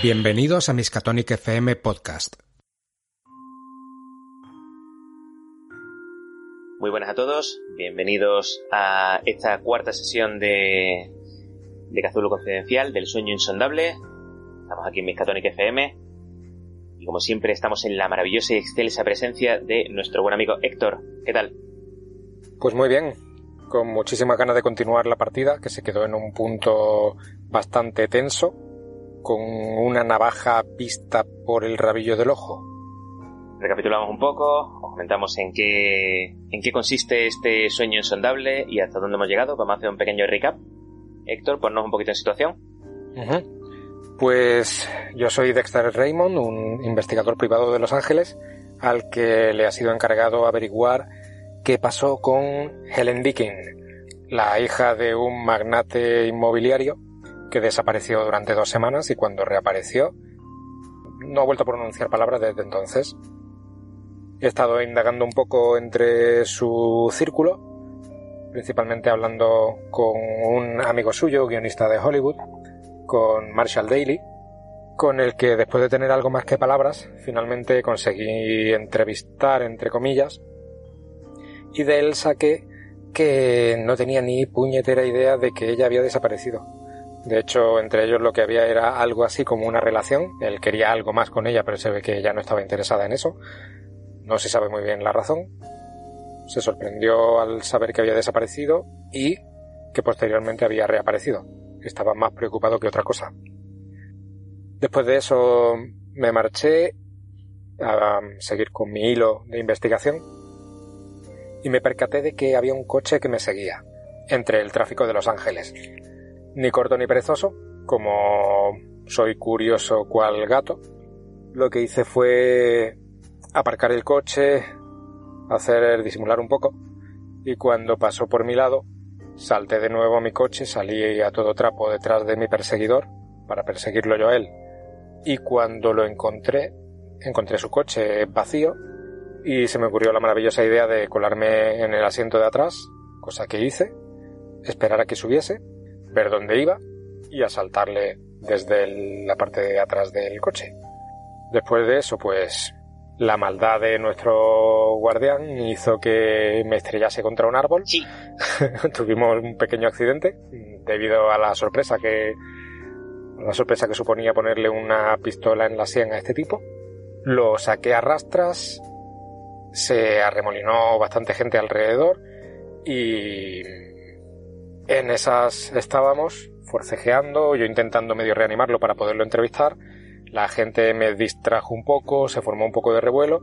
Bienvenidos a Miskatonic FM Podcast. Muy buenas a todos, bienvenidos a esta cuarta sesión de, de Cazulo Confidencial, del sueño insondable. Estamos aquí en Miskatonic FM y como siempre estamos en la maravillosa y excelsa presencia de nuestro buen amigo Héctor. ¿Qué tal? Pues muy bien, con muchísimas ganas de continuar la partida, que se quedó en un punto bastante tenso, con una navaja vista por el rabillo del ojo. Recapitulamos un poco, os comentamos en qué, en qué consiste este sueño insondable y hasta dónde hemos llegado. Vamos a hacer un pequeño recap. Héctor, ponnos un poquito en situación. Pues yo soy Dexter Raymond, un investigador privado de Los Ángeles, al que le ha sido encargado averiguar qué pasó con Helen Dickin, la hija de un magnate inmobiliario que desapareció durante dos semanas y cuando reapareció no ha vuelto a pronunciar palabras desde entonces. He estado indagando un poco entre su círculo, principalmente hablando con un amigo suyo, guionista de Hollywood, con Marshall Daly, con el que después de tener algo más que palabras, finalmente conseguí entrevistar, entre comillas, y de él saqué que no tenía ni puñetera idea de que ella había desaparecido. De hecho, entre ellos lo que había era algo así como una relación. Él quería algo más con ella, pero se ve que ella no estaba interesada en eso. No se sabe muy bien la razón. Se sorprendió al saber que había desaparecido y que posteriormente había reaparecido. Estaba más preocupado que otra cosa. Después de eso me marché a seguir con mi hilo de investigación y me percaté de que había un coche que me seguía entre el tráfico de Los Ángeles ni corto ni perezoso, como soy curioso cual gato, lo que hice fue aparcar el coche, hacer disimular un poco, y cuando pasó por mi lado, salté de nuevo a mi coche, salí a todo trapo detrás de mi perseguidor para perseguirlo yo a él. Y cuando lo encontré, encontré su coche vacío y se me ocurrió la maravillosa idea de colarme en el asiento de atrás, cosa que hice, esperar a que subiese ver dónde iba y asaltarle desde la parte de atrás del coche. Después de eso, pues la maldad de nuestro guardián hizo que me estrellase contra un árbol. Sí. Tuvimos un pequeño accidente debido a la sorpresa que la sorpresa que suponía ponerle una pistola en la sien a este tipo. Lo saqué a rastras, se arremolinó bastante gente alrededor y en esas estábamos, forcejeando, yo intentando medio reanimarlo para poderlo entrevistar. La gente me distrajo un poco, se formó un poco de revuelo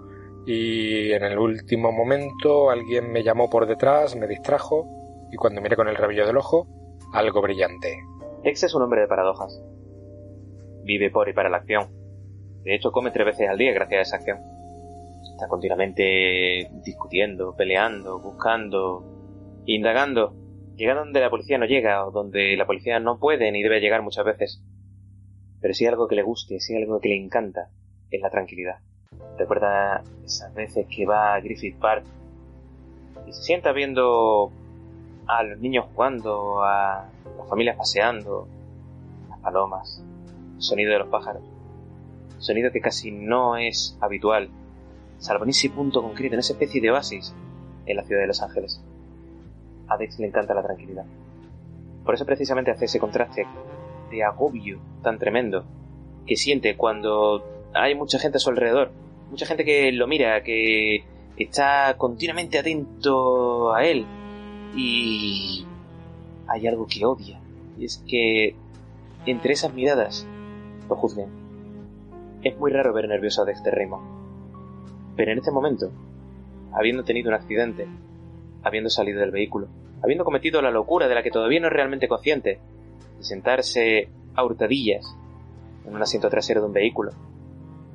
y en el último momento alguien me llamó por detrás, me distrajo y cuando miré con el rabillo del ojo, algo brillante. Ex es un hombre de paradojas. Vive por y para la acción. De hecho, come tres veces al día gracias a esa acción. Está continuamente discutiendo, peleando, buscando, indagando Llega donde la policía no llega o donde la policía no puede ni debe llegar muchas veces. Pero si hay algo que le guste, si hay algo que le encanta, es la tranquilidad. Recuerda esas veces que va a Griffith Park y se sienta viendo a los niños jugando, a las familias paseando, las palomas, el sonido de los pájaros. Sonido que casi no es habitual, ese punto concreto, en esa especie de oasis en la ciudad de Los Ángeles a Dex le encanta la tranquilidad. Por eso precisamente hace ese contraste de agobio tan tremendo que siente cuando hay mucha gente a su alrededor, mucha gente que lo mira, que está continuamente atento a él y hay algo que odia y es que entre esas miradas lo juzguen. Es muy raro ver nervioso a Dexter Raymond, pero en este momento, habiendo tenido un accidente, habiendo salido del vehículo, habiendo cometido la locura de la que todavía no es realmente consciente, de sentarse a hurtadillas en un asiento trasero de un vehículo,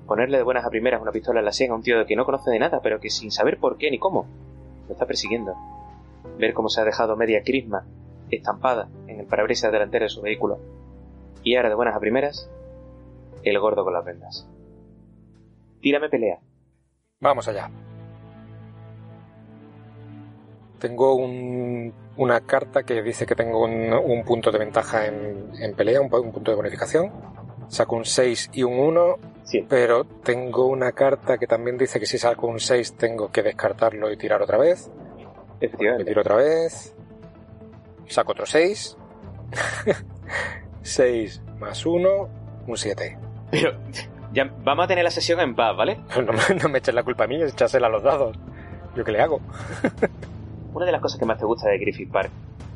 ponerle de buenas a primeras una pistola en la sien a un tío que no conoce de nada, pero que sin saber por qué ni cómo, lo está persiguiendo, ver cómo se ha dejado media crisma estampada en el parabrisas delantero de su vehículo, y ahora de buenas a primeras, el gordo con las vendas. Tírame pelea. Vamos allá. tengo un- una carta que dice que tengo un, un punto de ventaja en, en pelea, un, un punto de bonificación. Saco un 6 y un 1, Sí. pero tengo una carta que también dice que si saco un 6 tengo que descartarlo y tirar otra vez. Me Efectivamente. tiro otra vez. Saco otro 6. 6 más 1, un 7. Pero ya vamos a tener la sesión en paz, ¿vale? No, me- no me eches la culpa a mí, echásela a los dados. ¿Yo qué le hago? Una de las cosas que más te gusta de Griffith Park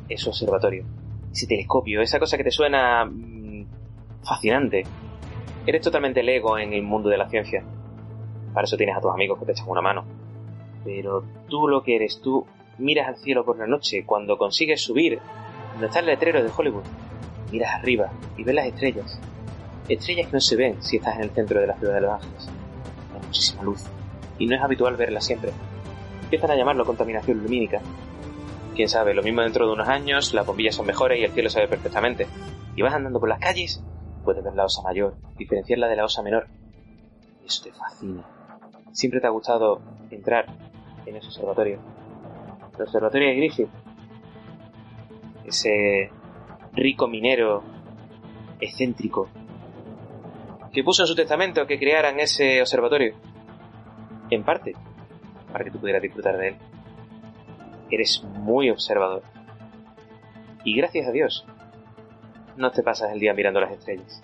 es su observatorio. Ese telescopio, esa cosa que te suena mm, fascinante. Eres totalmente lego en el mundo de la ciencia. Para eso tienes a tus amigos que te echan una mano. Pero tú lo que eres, tú miras al cielo por la noche cuando consigues subir donde está el letrero de Hollywood. Miras arriba y ves las estrellas. Estrellas que no se ven si estás en el centro de la ciudad de Los Ángeles. Hay muchísima luz. Y no es habitual verlas siempre empiezan a llamarlo contaminación lumínica. Quién sabe, lo mismo dentro de unos años, las bombillas son mejores y el cielo se ve perfectamente. Y vas andando por las calles, puedes ver la osa mayor, diferenciarla de la osa menor. Y eso te fascina. Siempre te ha gustado entrar en ese observatorio. El observatorio de Griffith. Ese rico minero excéntrico que puso en su testamento que crearan ese observatorio. En parte, para que tú pudieras disfrutar de él. Eres muy observador. Y gracias a Dios, no te pasas el día mirando las estrellas.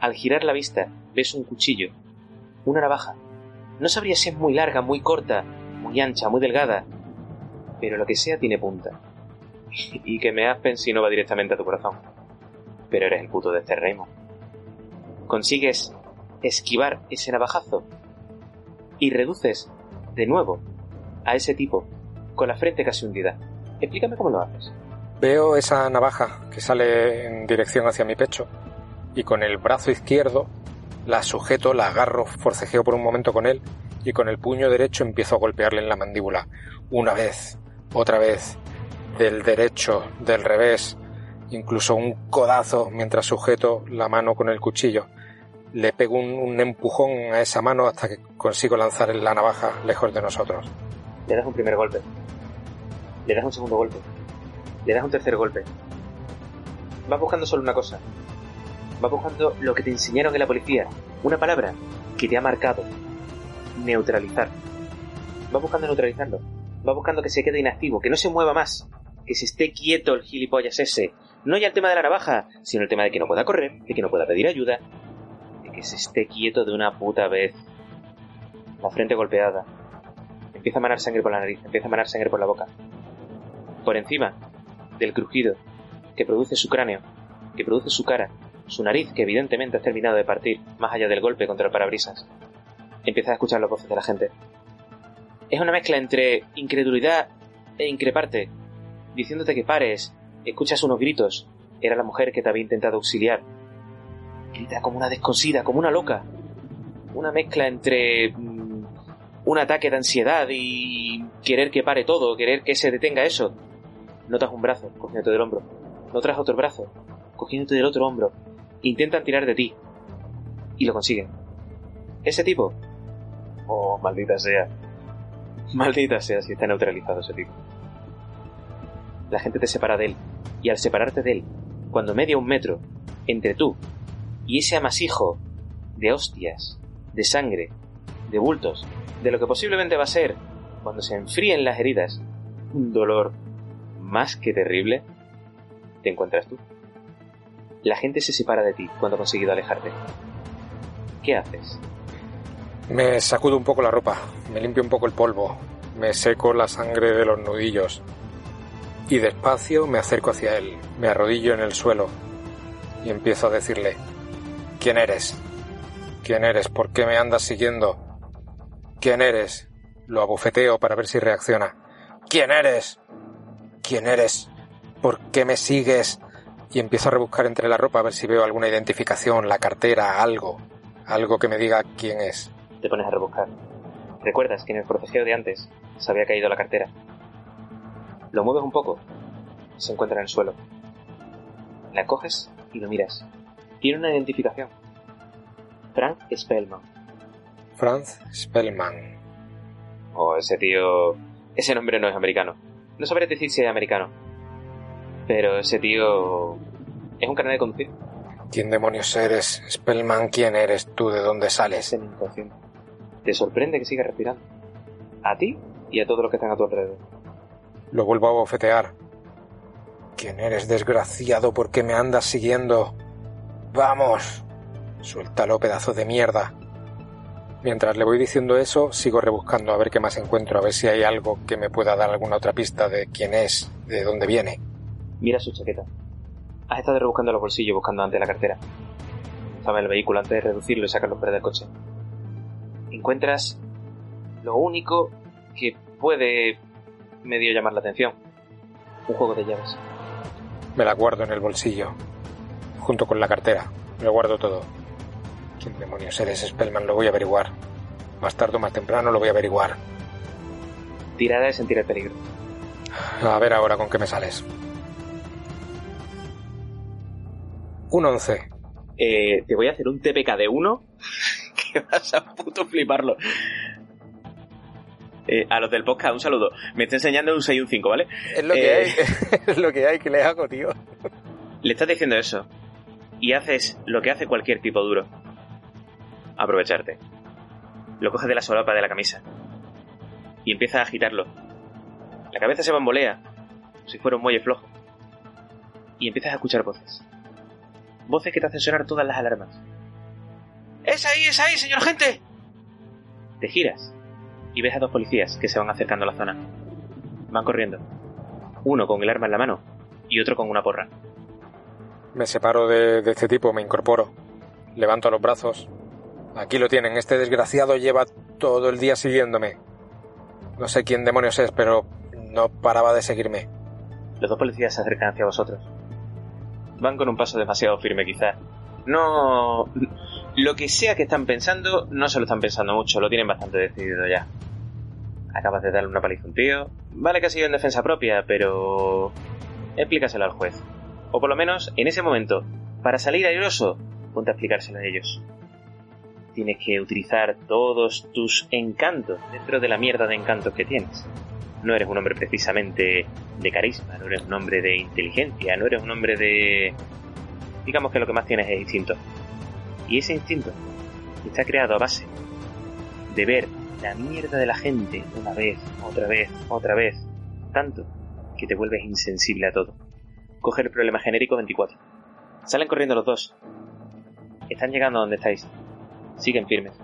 Al girar la vista, ves un cuchillo, una navaja. No sabría si es muy larga, muy corta, muy ancha, muy delgada, pero lo que sea tiene punta. y que me aspen si no va directamente a tu corazón. Pero eres el puto de este. Consigues esquivar ese navajazo y reduces de nuevo a ese tipo con la frente casi hundida. Explícame cómo lo haces. Veo esa navaja que sale en dirección hacia mi pecho y con el brazo izquierdo la sujeto, la agarro, forcejeo por un momento con él y con el puño derecho empiezo a golpearle en la mandíbula. Una vez, otra vez, del derecho, del revés, incluso un codazo mientras sujeto la mano con el cuchillo. Le pego un, empujón a esa mano hasta que consigo lanzar la navaja lejos de nosotros. Le das un primer golpe. Le das un segundo golpe. Le das un tercer golpe. Vas buscando solo una cosa. Vas buscando lo que te enseñaron en la policía. Una palabra que te ha marcado. Neutralizar. Vas buscando neutralizarlo. Vas buscando que se quede inactivo, que no se mueva más. Que se esté quieto el gilipollas ese. No ya el tema de la navaja, sino el tema de que no pueda correr, de que no pueda pedir ayuda, de que se esté quieto de una puta vez. La frente golpeada, empieza a manar sangre por la nariz, empieza a manar sangre por la boca. Por encima del crujido que produce su cráneo, que produce su cara, su nariz, que evidentemente ha terminado de partir, más allá del golpe contra el parabrisas, empieza a escuchar las voces de la gente. Es una mezcla entre incredulidad e increparte, diciéndote que pares, escuchas unos gritos, era la mujer que te había intentado auxiliar. Grita como una descosida, como una loca. Una mezcla entre mm, un ataque de ansiedad y querer que pare todo, querer que se detenga eso. Notas un brazo cogiéndote del hombro. Notas otro brazo cogiéndote del otro hombro. Intentan tirar de ti. Y lo consiguen. Ese tipo. Oh, maldita sea. Maldita sea si está neutralizado ese tipo. La gente te separa de él. Y al separarte de él, cuando media un metro entre tú y ese amasijo de hostias, de sangre, de bultos, de lo que posiblemente va a ser, cuando se enfríen las heridas, un dolor más que terrible, te encuentras tú. La gente se separa de ti cuando ha conseguido alejarte. ¿Qué haces? Me sacudo un poco la ropa, me limpio un poco el polvo, me seco la sangre de los nudillos y despacio me acerco hacia él, me arrodillo en el suelo y empiezo a decirle, ¿quién eres? ¿Quién eres? ¿Por qué me andas siguiendo? ¿Quién eres? Lo abofeteo para ver si reacciona. ¿Quién eres? ¿Quién eres? ¿Por qué me sigues? Y empiezo a rebuscar entre la ropa a ver si veo alguna identificación, la cartera, algo, algo que me diga quién es. Te pones a rebuscar. Recuerdas que en el forcejeo de antes se había caído la cartera. Lo mueves un poco. Se encuentra en el suelo. La coges y lo miras. Tiene una identificación. Frank Spellman. Franz Spellman. O ese tío... Ese nombre no es americano. No sabré decir si es americano. Pero ese tío... Es un carnet de conducir. ¿Quién demonios eres? Spellman, ¿quién eres tú? ¿De dónde sales? Te sorprende que sigas respirando. A ti y a todos los que están a tu alrededor. Lo vuelvo a bofetear. ¿Quién eres, desgraciado? ¿Por qué me andas siguiendo? ¡Vamos! Suéltalo, pedazo de mierda. Mientras le voy diciendo eso, sigo rebuscando a ver qué más encuentro, a ver si hay algo que me pueda dar alguna otra pista de quién es, de dónde viene. Mira su chaqueta. Has estado rebuscando los bolsillos buscando ante la cartera. Estaba en el vehículo antes de reducirlo y sacarlo fuera del coche. Encuentras lo único que puede medio llamar la atención. Un juego de llaves. Me la guardo en el bolsillo, junto con la cartera. Me lo guardo todo. ¿Quién demonios eres, Spellman? Lo voy a averiguar. Más tarde o más temprano lo voy a averiguar. Tirada de sentir el peligro. A ver ahora con qué me sales. Un 11. Eh, te voy a hacer un TPK de 1 que vas a puto fliparlo. Eh, a los del podcast, un saludo. Me está enseñando un 6 y un 5, ¿vale? Es lo que Eh, hay. es lo que hay que le hago, tío. Le estás diciendo eso. Y haces lo que hace cualquier tipo duro. Aprovecharte. Lo coges de la solapa de la camisa. Y empiezas a agitarlo. La cabeza se bambolea. Como si fuera un muelle flojo. Y empiezas a escuchar voces. Voces que te hacen sonar todas las alarmas. ¡Es ahí, es ahí, señor gente! Te giras. Y ves a dos policías que se van acercando a la zona. Van corriendo. Uno con el arma en la mano. Y otro con una porra. Me separo de, de este tipo, me incorporo. Levanto los brazos. Aquí lo tienen, este desgraciado lleva todo el día siguiéndome. No sé quién demonios es, pero no paraba de seguirme. Los dos policías se acercan hacia vosotros. Van con un paso demasiado firme, quizás. No. Lo que sea que están pensando, no se lo están pensando mucho, lo tienen bastante decidido ya. Acabas de darle una paliza a un tío. Vale que ha sido en defensa propia, pero. Explícaselo al juez. O por lo menos, en ese momento, para salir airoso, ponte a explicárselo a ellos. Tienes que utilizar todos tus encantos dentro de la mierda de encantos que tienes. No eres un hombre precisamente de carisma, no eres un hombre de inteligencia, no eres un hombre de... Digamos que lo que más tienes es instinto. Y ese instinto está creado a base de ver la mierda de la gente una vez, otra vez, otra vez, tanto que te vuelves insensible a todo. Coge el problema genérico 24. Salen corriendo los dos. Están llegando a donde estáis. Siguen firmes.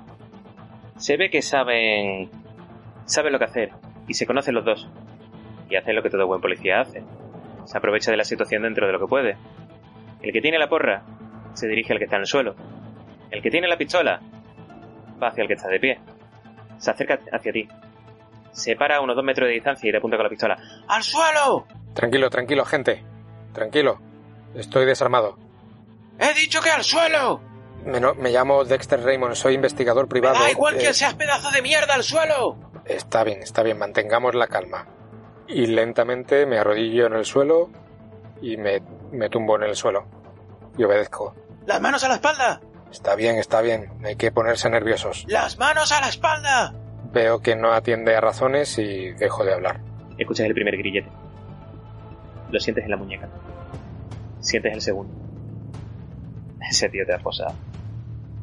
Se ve que saben... Saben lo que hacer. Y se conocen los dos. Y hacen lo que todo buen policía hace. Se aprovecha de la situación dentro de lo que puede. El que tiene la porra se dirige al que está en el suelo. El que tiene la pistola va hacia el que está de pie. Se acerca hacia ti. Se para a unos dos metros de distancia y te apunta con la pistola. ¡Al suelo! Tranquilo, tranquilo, gente. Tranquilo. Estoy desarmado. ¡He dicho que al suelo! Me, no- me llamo Dexter Raymond, soy investigador privado. Eh, seas pedazo de mierda al suelo! Está bien, está bien, mantengamos la calma. Y lentamente me arrodillo en el suelo y me, me tumbo en el suelo. Y obedezco. ¡Las manos a la espalda! Está bien, está bien, hay que ponerse nerviosos. ¡Las manos a la espalda! Veo que no atiende a razones y dejo de hablar. Escuchas el primer grillete. Lo sientes en la muñeca. Sientes el segundo. Ese tío te ha posado.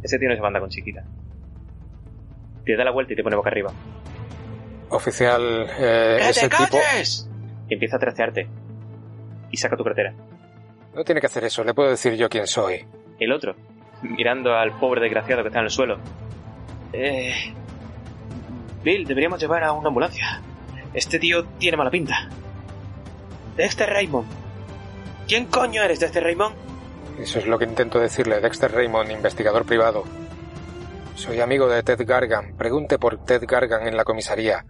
Ese tío no se manda con chiquita. Te da la vuelta y te pone boca arriba. Oficial, eh, ese tipo... Empieza a trastearte. Y saca tu cartera. No tiene que hacer eso, le puedo decir yo quién soy. El otro, mirando al pobre desgraciado que está en el suelo. Eh... Bill, deberíamos llevar a una ambulancia. Este tío tiene mala pinta. Dexter Raymond. ¿Quién coño eres, Dexter Raymond? Eso es lo que intento decirle. Dexter Raymond, investigador privado. Soy amigo de Ted Gargan. Pregunte por Ted Gargan en la comisaría.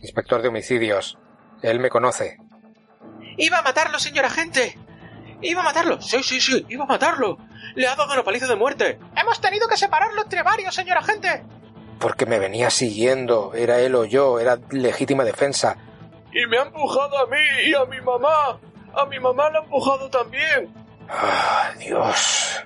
Inspector de homicidios. Él me conoce. ¡Iba a matarlo, señor agente! ¡Iba a matarlo! Sí, sí, sí, iba a matarlo. Le ha dado una paliza de muerte. Hemos tenido que separarlo entre varios, señor agente. Porque me venía siguiendo. Era él o yo. Era legítima defensa. Y me ha empujado a mí y a mi mamá. A mi mamá la ha empujado también. Ah, Dios.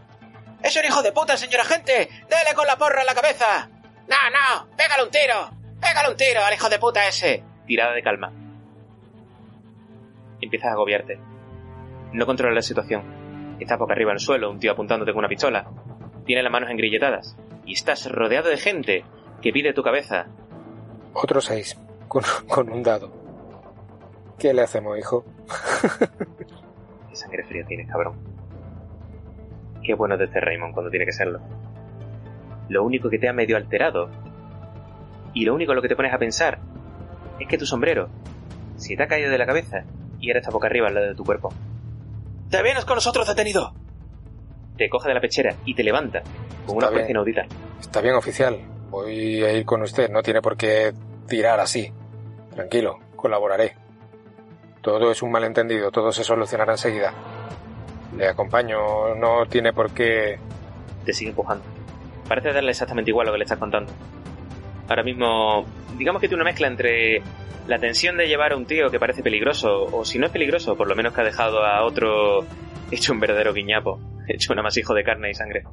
Es un hijo de puta, señor agente. Dele con la porra en la cabeza. No, no, pégale un tiro. ¡Pégale un tiro al hijo de puta ese! Tirada de calma. Empiezas a agobiarte. No controlas la situación. Estás boca arriba en el suelo, un tío apuntándote con una pistola. Tiene las manos engrilletadas. Y estás rodeado de gente que pide tu cabeza. Otro seis, con, con un dado. ¿Qué le hacemos, hijo? Qué sangre fría tienes, cabrón. Qué bueno de este Raymond cuando tiene que serlo. Lo único que te ha medio alterado. Y lo único en lo que te pones a pensar es que tu sombrero se te ha caído de la cabeza y ahora está boca arriba al lado de tu cuerpo. ¡Te vienes con nosotros detenido! Te coge de la pechera y te levanta con una fuerza inaudita. Está bien, oficial. Voy a ir con usted. No tiene por qué tirar así. Tranquilo, colaboraré. Todo es un malentendido, todo se solucionará enseguida. Le acompaño, no tiene por qué... Te sigue empujando. Parece darle exactamente igual lo que le estás contando. Ahora mismo, digamos que tiene una mezcla entre la tensión de llevar a un tío que parece peligroso, o si no es peligroso, por lo menos que ha dejado a otro hecho un verdadero guiñapo, hecho un amasijo de carne y sangre.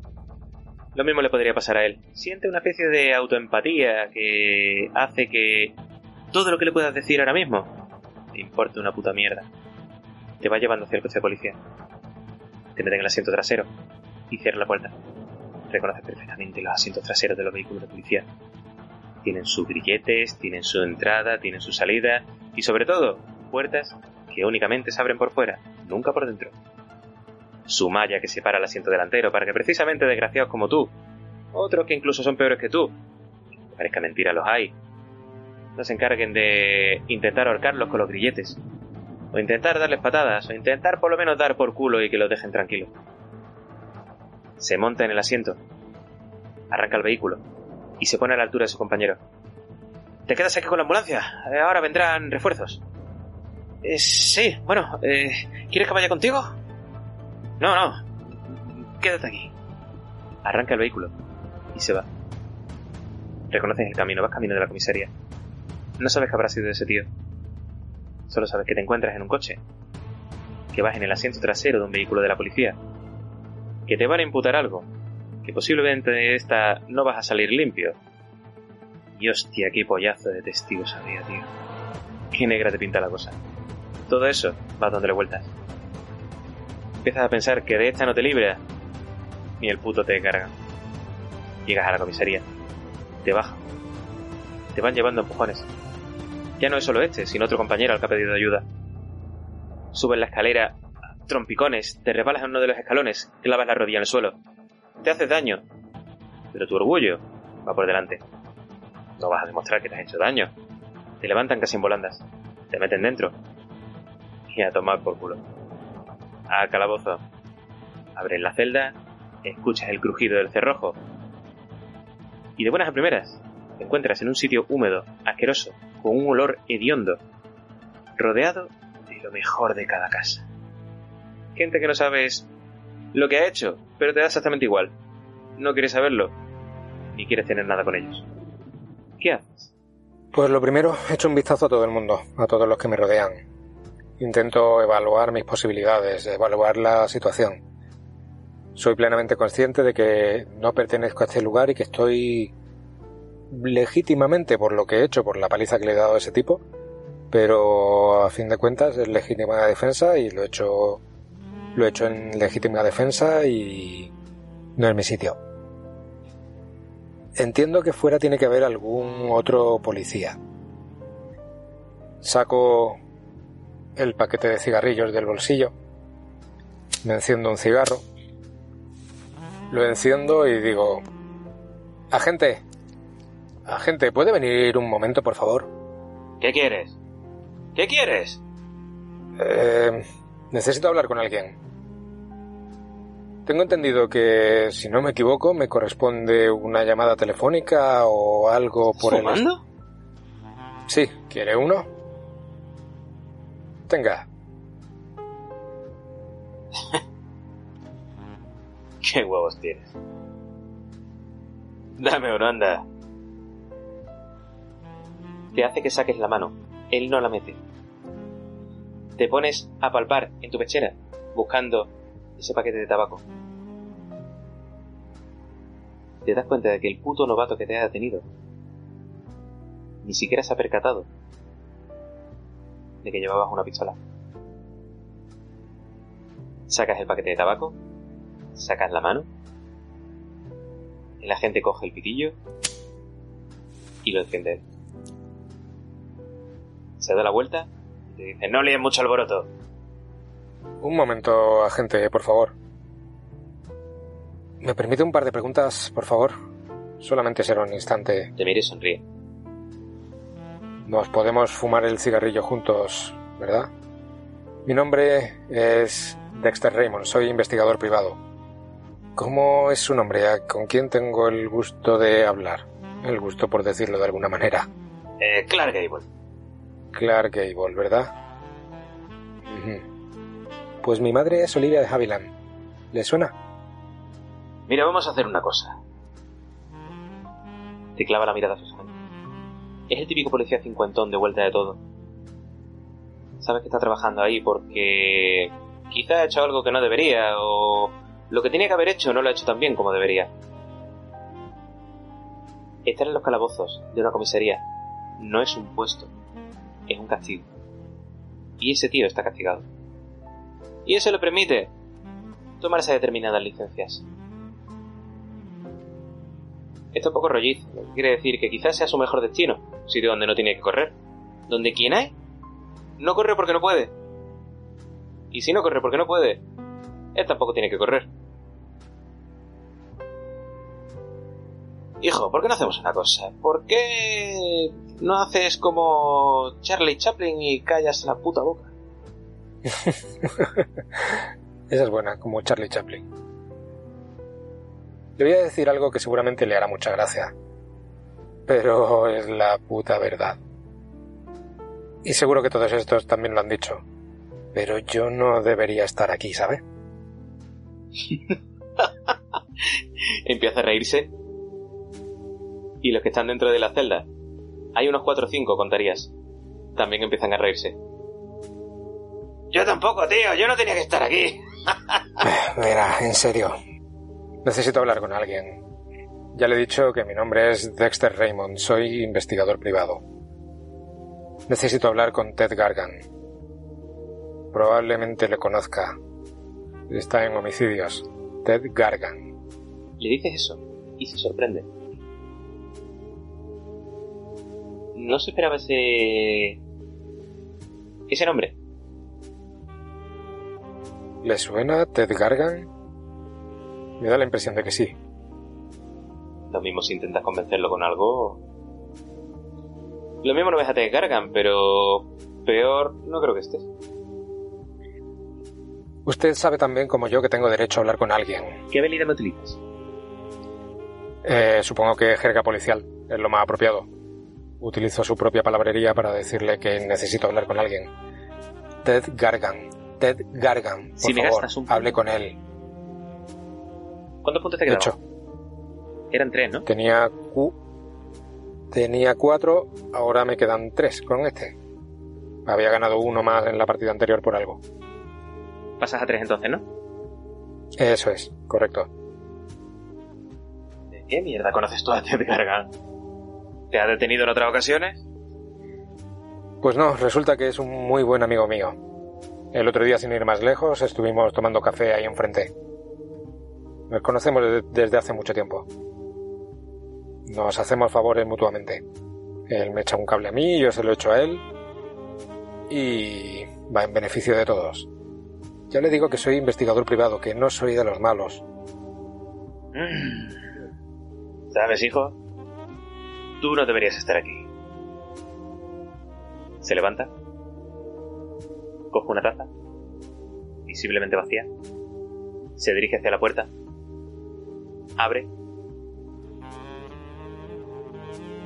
Lo mismo le podría pasar a él. Siente una especie de autoempatía que hace que todo lo que le puedas decir ahora mismo te importe una puta mierda. Te va llevando hacia el coche de policía. Te mete en el asiento trasero y cierra la puerta. Reconoces perfectamente los asientos traseros de los vehículos de policía. Tienen sus grilletes, tienen su entrada, tienen su salida y sobre todo puertas que únicamente se abren por fuera, nunca por dentro. Su malla que separa el asiento delantero para que precisamente desgraciados como tú, otros que incluso son peores que tú, parezca mentira los hay, no se encarguen de intentar ahorcarlos con los grilletes, o intentar darles patadas, o intentar por lo menos dar por culo y que los dejen tranquilos. Se monta en el asiento, arranca el vehículo y se pone a la altura de su compañero. ¿Te quedas aquí con la ambulancia? Eh, ahora vendrán refuerzos. Eh, sí, bueno, eh, ¿quieres que vaya contigo? No, no. Quédate aquí. Arranca el vehículo y se va. Reconoces el camino, vas camino de la comisaría. No sabes qué habrá sido de ese tío. Solo sabes que te encuentras en un coche, que vas en el asiento trasero de un vehículo de la policía, que te van a imputar algo, que posiblemente de esta no vas a salir limpio. Y hostia, qué pollazo de testigos había, tío. Qué negra te pinta la cosa. Todo eso vas dándole vueltas. Empiezas a pensar que de esta no te libra, ni el puto te carga. Llegas a la comisaría, te bajan, te van llevando empujones. Ya no es solo este, sino otro compañero al que ha pedido ayuda. Subes la escalera, trompicones, te resbalas en uno de los escalones, clavas la rodilla en el suelo. Te haces daño, pero tu orgullo va por delante. No vas a demostrar que te has hecho daño. Te levantan casi en volandas, te meten dentro y a tomar por culo. A calabozo. Abres la celda, escuchas el crujido del cerrojo y de buenas a primeras te encuentras en un sitio húmedo, asqueroso, con un olor hediondo, rodeado de lo mejor de cada casa. Gente que no sabes lo que ha hecho, pero te da exactamente igual. No quieres saberlo, ni quieres tener nada con ellos. ¿Qué haces? Pues lo primero, echo un vistazo a todo el mundo, a todos los que me rodean. Intento evaluar mis posibilidades, evaluar la situación. Soy plenamente consciente de que no pertenezco a este lugar y que estoy legítimamente por lo que he hecho, por la paliza que le he dado a ese tipo, pero a fin de cuentas es legítima defensa y lo he hecho lo he hecho en legítima defensa y no es mi sitio. Entiendo que fuera tiene que haber algún otro policía. Saco el paquete de cigarrillos del bolsillo, me enciendo un cigarro, lo enciendo y digo, agente, agente, ¿puede venir un momento, por favor? ¿Qué quieres? ¿Qué quieres? Eh, necesito hablar con alguien. Tengo entendido que, si no me equivoco, me corresponde una llamada telefónica o algo por el... ¿Fumando? Sí, ¿quiere uno? Tenga. ¿Qué huevos tienes? Dame uno, anda. Te hace que saques la mano. Él no la mete. Te pones a palpar en tu pechera, buscando ese paquete de tabaco. Te das cuenta de que el puto novato que te ha detenido ni siquiera se ha percatado de que llevabas una pistola. Sacas el paquete de tabaco, sacas la mano, el agente coge el pitillo y lo enciende. Se da la vuelta dice, no lees mucho alboroto. Un momento, agente, por favor. ¿Me permite un par de preguntas, por favor? Solamente será un instante. Te mira y sonríe. Nos podemos fumar el cigarrillo juntos, ¿verdad? Mi nombre es Dexter Raymond, soy investigador privado. ¿Cómo es su nombre? ¿Con quién tengo el gusto de hablar? El gusto por decirlo de alguna manera. Eh, Clark Gable. Clark Gable, ¿verdad? Pues mi madre es Olivia de Havilland. ¿Le suena? Mira, vamos a hacer una cosa. Te clava la mirada Susana. Es el típico policía cincuentón de vuelta de todo. Sabes que está trabajando ahí porque quizá ha hecho algo que no debería o lo que tenía que haber hecho no lo ha hecho tan bien como debería. Estar en los calabozos de una comisaría no es un puesto, es un castigo. Y ese tío está castigado. Y eso le permite tomarse determinadas licencias. Esto es poco rollizo, quiere decir que quizás sea su mejor destino, un sitio donde no tiene que correr. Donde quien hay, no corre porque no puede. Y si no corre porque no puede, él tampoco tiene que correr. Hijo, ¿por qué no hacemos una cosa? ¿Por qué no haces como Charlie Chaplin y callas la puta boca? Esa es buena, como Charlie Chaplin. Le voy a decir algo que seguramente le hará mucha gracia. Pero es la puta verdad. Y seguro que todos estos también lo han dicho. Pero yo no debería estar aquí, ¿sabe? Empieza a reírse. Y los que están dentro de la celda, hay unos 4 o 5, contarías. También empiezan a reírse. Yo tampoco, tío, yo no tenía que estar aquí. Mira, en serio. Necesito hablar con alguien. Ya le he dicho que mi nombre es Dexter Raymond, soy investigador privado. Necesito hablar con Ted Gargan. Probablemente le conozca. Está en homicidios. Ted Gargan. Le dices eso y se sorprende. No se esperaba ese... ese nombre. ¿Le suena Ted Gargan? Me da la impresión de que sí. Lo mismo si intentas convencerlo con algo. Lo mismo no ves a Ted Gargan, pero peor no creo que estés. Usted sabe también como yo que tengo derecho a hablar con alguien. ¿Qué habilidad me utilizas? Eh, supongo que jerga policial es lo más apropiado. Utilizo su propia palabrería para decirle que necesito hablar con alguien. Ted Gargan. Ted Gargan. Por Si favor, un hable con él. ¿Cuántos puntos te quedaban? Ocho. Eran tres, ¿no? Tenía cu... Tenía cuatro, ahora me quedan tres con este. Había ganado uno más en la partida anterior por algo. Pasas a tres entonces, ¿no? Eso es, correcto. ¿De qué mierda conoces tú a Ted Gargan? ¿Te ha detenido en otras ocasiones? Pues no, resulta que es un muy buen amigo mío. El otro día, sin ir más lejos, estuvimos tomando café ahí enfrente. Nos conocemos de- desde hace mucho tiempo. Nos hacemos favores mutuamente. Él me echa un cable a mí, yo se lo echo a él. Y va en beneficio de todos. Ya le digo que soy investigador privado, que no soy de los malos. ¿Sabes, hijo? Tú no deberías estar aquí. Se levanta. Coge una taza. Visiblemente vacía. Se dirige hacia la puerta. Abre.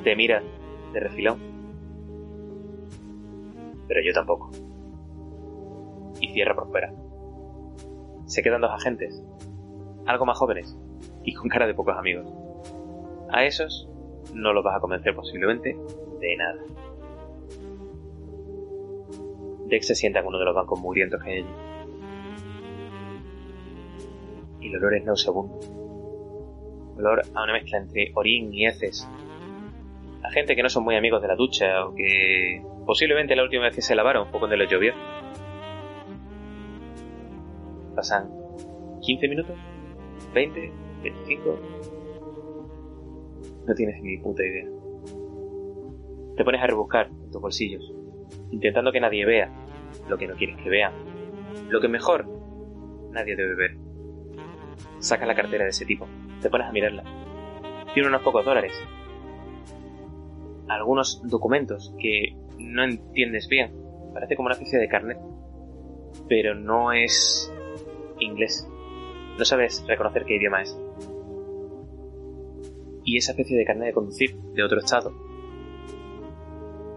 Te mira de refilón. Pero yo tampoco. Y cierra por fuera. Se quedan dos agentes. Algo más jóvenes. Y con cara de pocos amigos. A esos no los vas a convencer posiblemente de nada. Dex se sienta en uno de los bancos mugrientos que hay allí. Y el olor es nauseabundo. Olor a una mezcla entre orín y heces. a gente que no son muy amigos de la ducha o que posiblemente la última vez que se lavaron fue cuando les llovió. Pasan 15 minutos, 20, 25. No tienes ni puta idea. Te pones a rebuscar en tus bolsillos, intentando que nadie vea lo que no quieres que vean. Lo que mejor nadie debe ver. Sacas la cartera de ese tipo, te pones a mirarla. Tiene unos pocos dólares. Algunos documentos que no entiendes bien. Parece como una especie de carnet. Pero no es inglés. No sabes reconocer qué idioma es. Y esa especie de carnet de conducir de otro estado.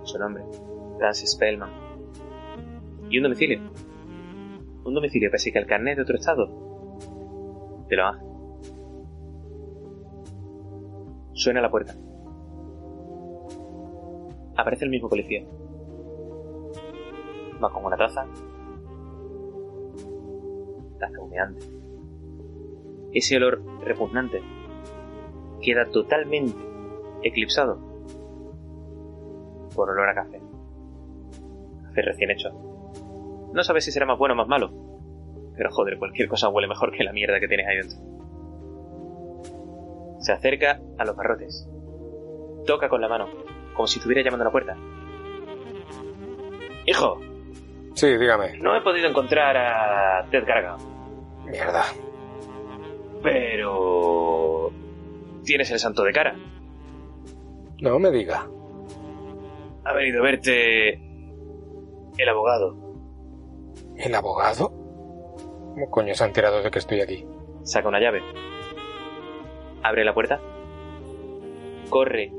Su nombre, Francis Spellman. Y un domicilio. Un domicilio, pese que el carnet de otro estado. Te lo hace. Suena la puerta. Aparece el mismo policía. Va con una taza. Taza humeante. Ese olor repugnante queda totalmente eclipsado por olor a café. Café recién hecho. No sabes si será más bueno o más malo. Pero joder, cualquier cosa huele mejor que la mierda que tienes ahí dentro. Se acerca a los barrotes. Toca con la mano, como si estuviera llamando a la puerta. Hijo, Sí, dígame. no he podido encontrar a Ted Gargan, Mierda. pero... Tienes el santo de cara. No me diga. Ha venido a verte el abogado. ¿El abogado? ¿Cómo coño se ha enterado de que estoy aquí? Saca una llave. Abre la puerta. Corre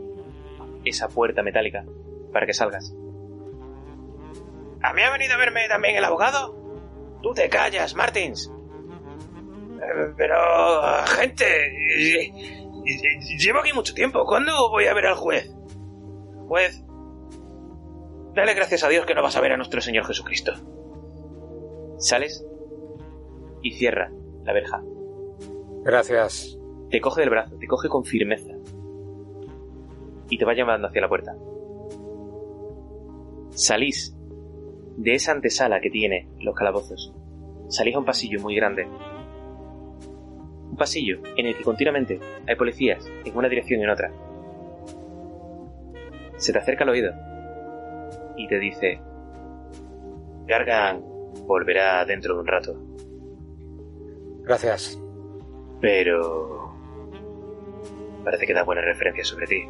esa puerta metálica para que salgas. ¿A mí ha venido a verme también el abogado? Tú te callas, Martins. Eh, Pero, gente, llevo aquí mucho tiempo. ¿Cuándo voy a ver al juez? Juez, dale gracias a Dios que no vas a ver a nuestro Señor Jesucristo. Sales y cierra la verja. Gracias. Te coge del brazo, te coge con firmeza. Y te va llevando hacia la puerta. Salís de esa antesala que tiene los calabozos. Salís a un pasillo muy grande. Un pasillo en el que continuamente hay policías en una dirección y en otra. Se te acerca al oído y te dice: Gargan volverá dentro de un rato. Gracias. Pero... Parece que da buenas referencias sobre ti.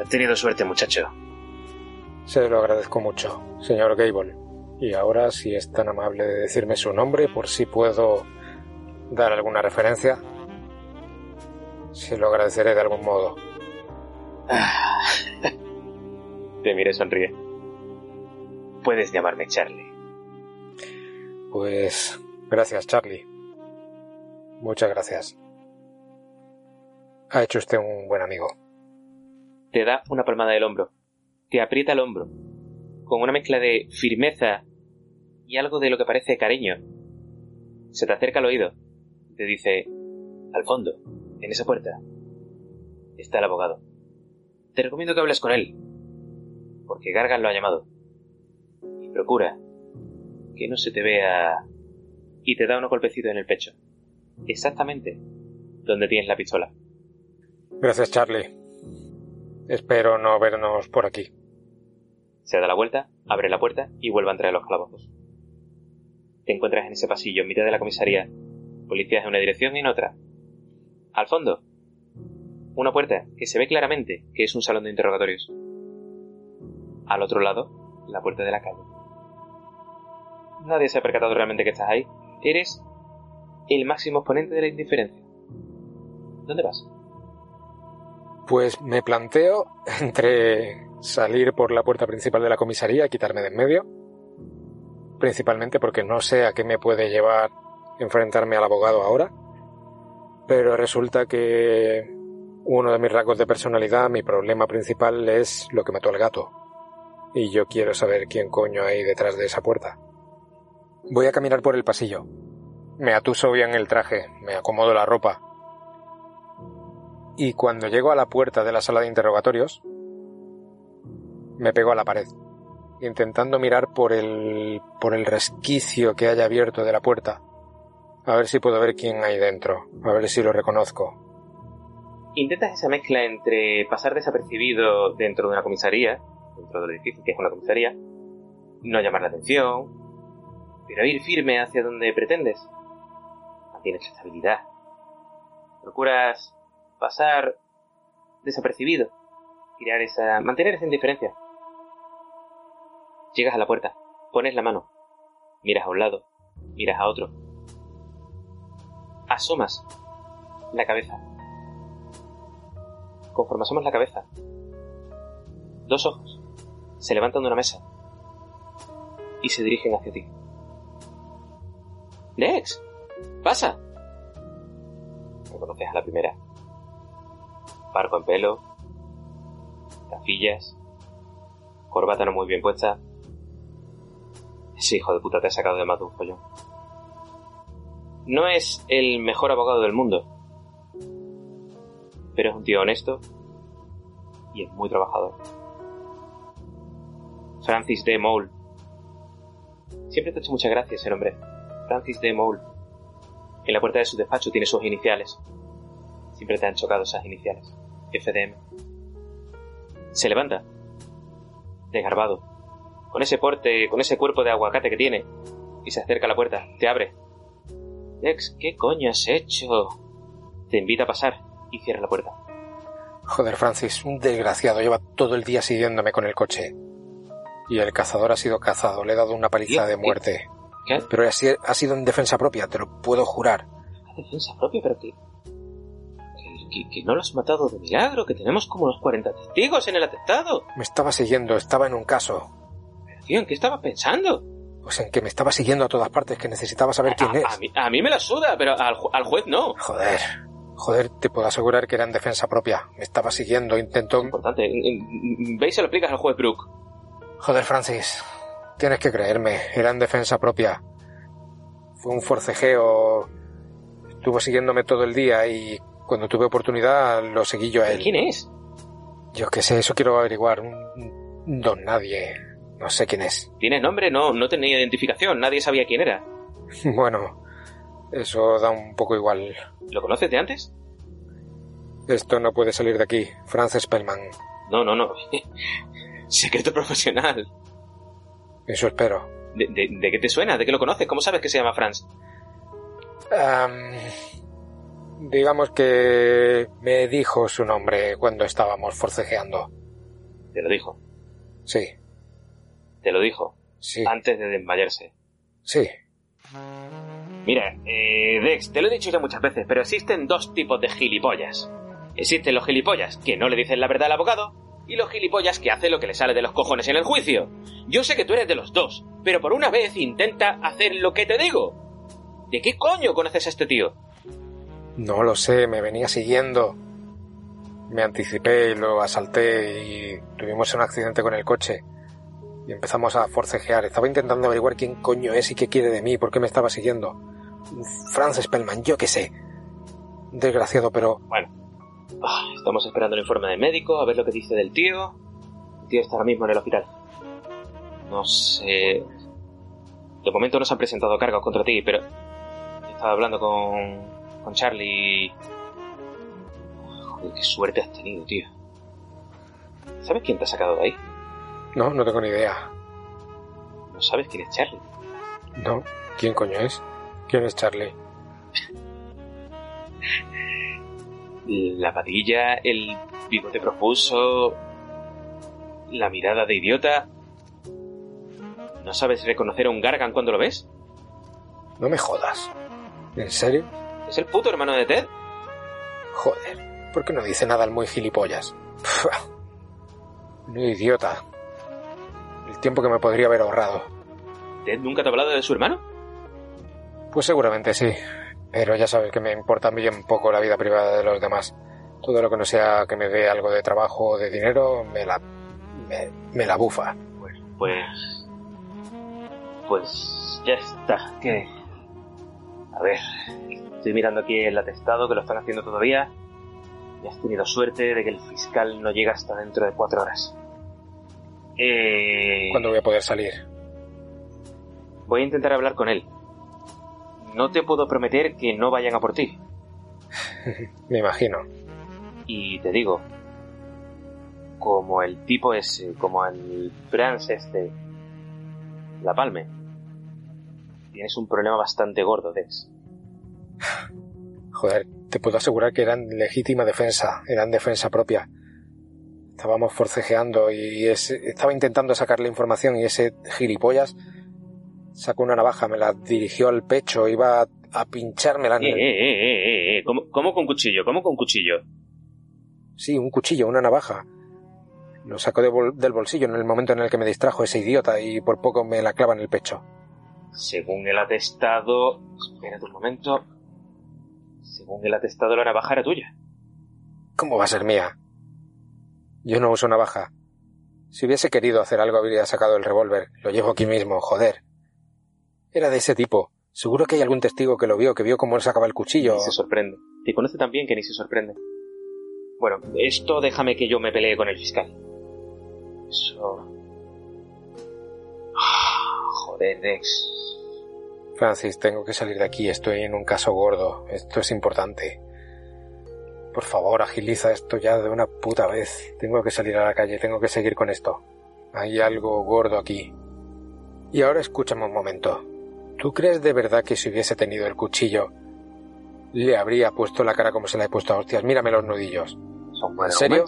Has tenido suerte, muchacho. Se lo agradezco mucho, señor Gable. Y ahora, si es tan amable de decirme su nombre, por si puedo dar alguna referencia, se lo agradeceré de algún modo. Te mire y sonríe. Puedes llamarme Charlie. Pues gracias, Charlie. Muchas gracias. Ha hecho usted un buen amigo. Te da una palmada del hombro. Te aprieta el hombro. Con una mezcla de firmeza y algo de lo que parece cariño. Se te acerca al oído. Te dice, al fondo, en esa puerta, está el abogado. Te recomiendo que hables con él. Porque Gargan lo ha llamado. Y procura que no se te vea... Y te da unos golpecitos en el pecho. Exactamente donde tienes la pistola. Gracias, Charlie. Espero no vernos por aquí. Se da la vuelta, abre la puerta y vuelve a entrar en los calabozos. Te encuentras en ese pasillo en mitad de la comisaría. Policías en una dirección y en otra. Al fondo, una puerta que se ve claramente que es un salón de interrogatorios. Al otro lado, la puerta de la calle. Nadie se ha percatado realmente que estás ahí. Eres el máximo exponente de la indiferencia. ¿Dónde vas? Pues me planteo entre salir por la puerta principal de la comisaría y quitarme de en medio. Principalmente porque no sé a qué me puede llevar enfrentarme al abogado ahora. Pero resulta que uno de mis rasgos de personalidad, mi problema principal es lo que mató al gato. Y yo quiero saber quién coño hay detrás de esa puerta. Voy a caminar por el pasillo. Me atuso bien el traje, me acomodo la ropa. y cuando llego a la puerta de la sala de interrogatorios, me pego a la pared, intentando mirar por el, por el resquicio que haya abierto de la puerta, a ver si puedo ver quién hay dentro, a ver si lo reconozco. Intentas esa mezcla entre pasar desapercibido dentro de una comisaría, dentro del edificio que es una comisaría, no llamar la atención, pero ir firme hacia donde pretendes. Mantienes estabilidad. Procuras pasar desapercibido, tirar esa, mantener esa indiferencia. Llegas a la puerta, pones la mano, miras a un lado, miras a otro. Asomas la cabeza. Conforme asomas la cabeza, dos ojos se levantan de una mesa y se dirigen hacia ti. Lex, pasa. Reconoces a la primera. Barco en pelo, gafillas, corbata no muy bien puesta. Ese hijo de puta te ha sacado de más de un follón. No es el mejor abogado del mundo, pero es un tío honesto y es muy trabajador. Francis D. Mole. Siempre te ha hecho mucha gracia ese nombre. Francis D. Mole. En la puerta de su despacho tiene sus iniciales. Siempre te han chocado esas iniciales. FDM. Se levanta. Desgarbado. Con ese porte, con ese cuerpo de aguacate que tiene. Y se acerca a la puerta. Te abre. Dex, ¿qué coño has hecho? Te invita a pasar y cierra la puerta. Joder, Francis, un desgraciado lleva todo el día siguiéndome con el coche. Y el cazador ha sido cazado, le he dado una paliza ¿Qué? de muerte. ¿Qué? Pero ha sido, en defensa propia, te lo puedo jurar. defensa propia, pero que, que, que- no lo has matado de milagro, que tenemos como unos 40 testigos en el atestado. Me estaba siguiendo, estaba en un caso. Pero, tío, ¿en qué estabas pensando? Pues en que me estaba siguiendo a todas partes, que necesitaba saber quién a, es. a mí, a mí me la suda, pero al, ju- al juez no. Joder. Joder, te puedo asegurar que era en defensa propia. Me estaba siguiendo, intentó... Importante. ¿Veis se lo explicas al juez Brook? Joder, Francis. Tienes que creerme, era en defensa propia. Fue un forcejeo. Estuvo siguiéndome todo el día y cuando tuve oportunidad lo seguí yo a él. ¿Quién es? Yo qué sé, eso quiero averiguar. Un don nadie. No sé quién es. ¿Tiene nombre? No, no tenía identificación. Nadie sabía quién era. Bueno, eso da un poco igual. ¿Lo conoces de antes? Esto no puede salir de aquí. Francis Spellman. No, no, no. Secreto profesional. Eso espero. ¿De, de, de qué te suena? ¿De qué lo conoces? ¿Cómo sabes que se llama Franz? Am, digamos que me dijo su nombre cuando estábamos forcejeando. Te lo dijo. Sí, Te lo dijo. sí, Antes de desmayarse. sí. Mira, eh, Dex, te lo he dicho ya muchas veces, pero existen dos tipos de gilipollas. Existen los gilipollas que no le dicen la verdad al abogado y los gilipollas que hacen lo que le sale de los cojones en el juicio. Yo sé que tú eres de los dos, pero por una vez intenta hacer lo que te digo. ¿De qué coño conoces a este tío? No lo sé, me venía siguiendo. Me anticipé, lo asalté y tuvimos un accidente con el coche. Y empezamos a forcejear. Estaba intentando averiguar quién coño es y qué quiere de mí, por qué me estaba siguiendo. Franz Spellman, yo qué sé. Desgraciado, pero Bueno, ah, estamos esperando el informe del médico, a ver lo que dice del tío. El tío está ahora mismo en el hospital. No sé... De momento no se han presentado cargos contra ti, pero... Estaba hablando con... con Charlie. Joder, qué suerte has tenido, tío. ¿Sabes quién te ha sacado de ahí? No, no tengo ni idea. No sabes quién es Charlie. No, ¿quién coño es? ¿Quién es Charlie? La patilla, el bigote profuso, la mirada de idiota. ¿No sabes reconocer a un Gargan cuando lo ves? No me jodas. ¿En serio? Es el puto hermano de Ted. Joder, ¿por qué no dice nada al muy gilipollas? No idiota. El tiempo que me podría haber ahorrado. ¿Ted nunca te ha hablado de su hermano? Pues seguramente sí. Pero ya sabes que me importa bien poco la vida privada de los demás. Todo lo que no sea que me dé algo de trabajo o de dinero, me la... me, me la bufa. Bueno, pues... Pues ya está. ¿Qué? A ver, estoy mirando aquí el atestado que lo están haciendo todavía. Y has tenido suerte de que el fiscal no llega hasta dentro de cuatro horas. Eh... ¿Cuándo voy a poder salir? Voy a intentar hablar con él. No te puedo prometer que no vayan a por ti. Me imagino. Y te digo, como el tipo ese, como el Franz este, La Palme, tienes un problema bastante gordo, Dex. Joder, te puedo asegurar que eran legítima defensa, eran defensa propia. Estábamos forcejeando y estaba intentando sacar la información y ese gilipollas sacó una navaja, me la dirigió al pecho, iba a, pinchármela en eh, eh, eh, eh, eh, ¿Cómo, ¿Cómo con cuchillo? ¿Cómo con cuchillo? Sí, un cuchillo, una navaja. Lo sacó del bolsillo en el momento en el que me distrajo ese idiota y por poco me la clava en el pecho. Según el atestado... Espera un momento. Según el atestado, la navaja era tuya. ¿Cómo va a ser mía? Yo no uso navaja. Si hubiese querido hacer algo, habría sacado el revólver. Lo llevo aquí mismo, joder. Era de ese tipo. Seguro que hay algún testigo que lo vio, que vio cómo él sacaba el cuchillo. Ni se sorprende. Te conoce tan bien que ni se sorprende. Bueno, esto déjame que yo me pelee con el fiscal. Eso. Ah, joder, Dex. Francis, tengo que salir de aquí. Estoy en un caso gordo. Esto es importante. Por favor, agiliza esto ya de una puta vez. Tengo que salir a la calle. Tengo que seguir con esto. Hay algo gordo aquí. Y ahora escúchame un momento. ¿Tú crees de verdad que si hubiese tenido el cuchillo le habría puesto la cara como se la he puesto a hostias? Mírame los nudillos. ¿En serio?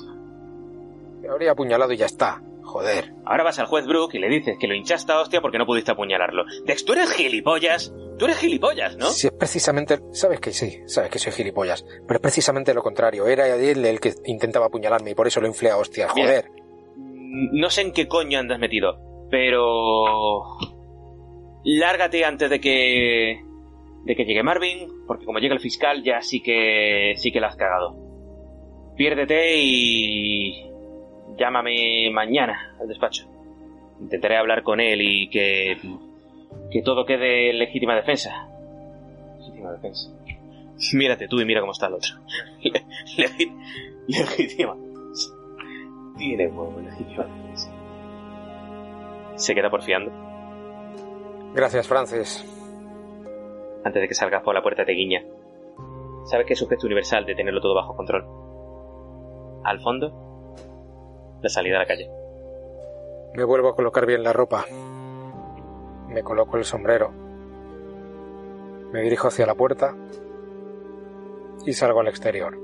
Me habría apuñalado y ya está. Joder. Ahora vas al juez Brook y le dices que lo hinchaste a hostia porque no pudiste apuñalarlo. Dex, tú eres gilipollas. Tú eres gilipollas, ¿no? Sí, es precisamente. Sabes que sí, sabes que soy gilipollas. Pero es precisamente lo contrario. Era él el que intentaba apuñalarme y por eso lo inflé a hostias. Joder. no sé en qué coño andas metido, pero. Lárgate antes de que. de que llegue Marvin, porque como llega el fiscal ya sí que. sí que la has cagado. Piérdete y llámame mañana al despacho. Intentaré hablar con él y que. Que todo quede legítima defensa. Legítima defensa. Mírate tú y mira cómo está el otro. legítima. Tiene huevo, legítima defensa. ¿Se queda porfiando? Gracias, Francis. Antes de que salgas por la puerta te guiña. Sabes que es sujeto universal de tenerlo todo bajo control. Al fondo, la salida a la calle. Me vuelvo a colocar bien la ropa. Me coloco el sombrero. Me dirijo hacia la puerta y salgo al exterior.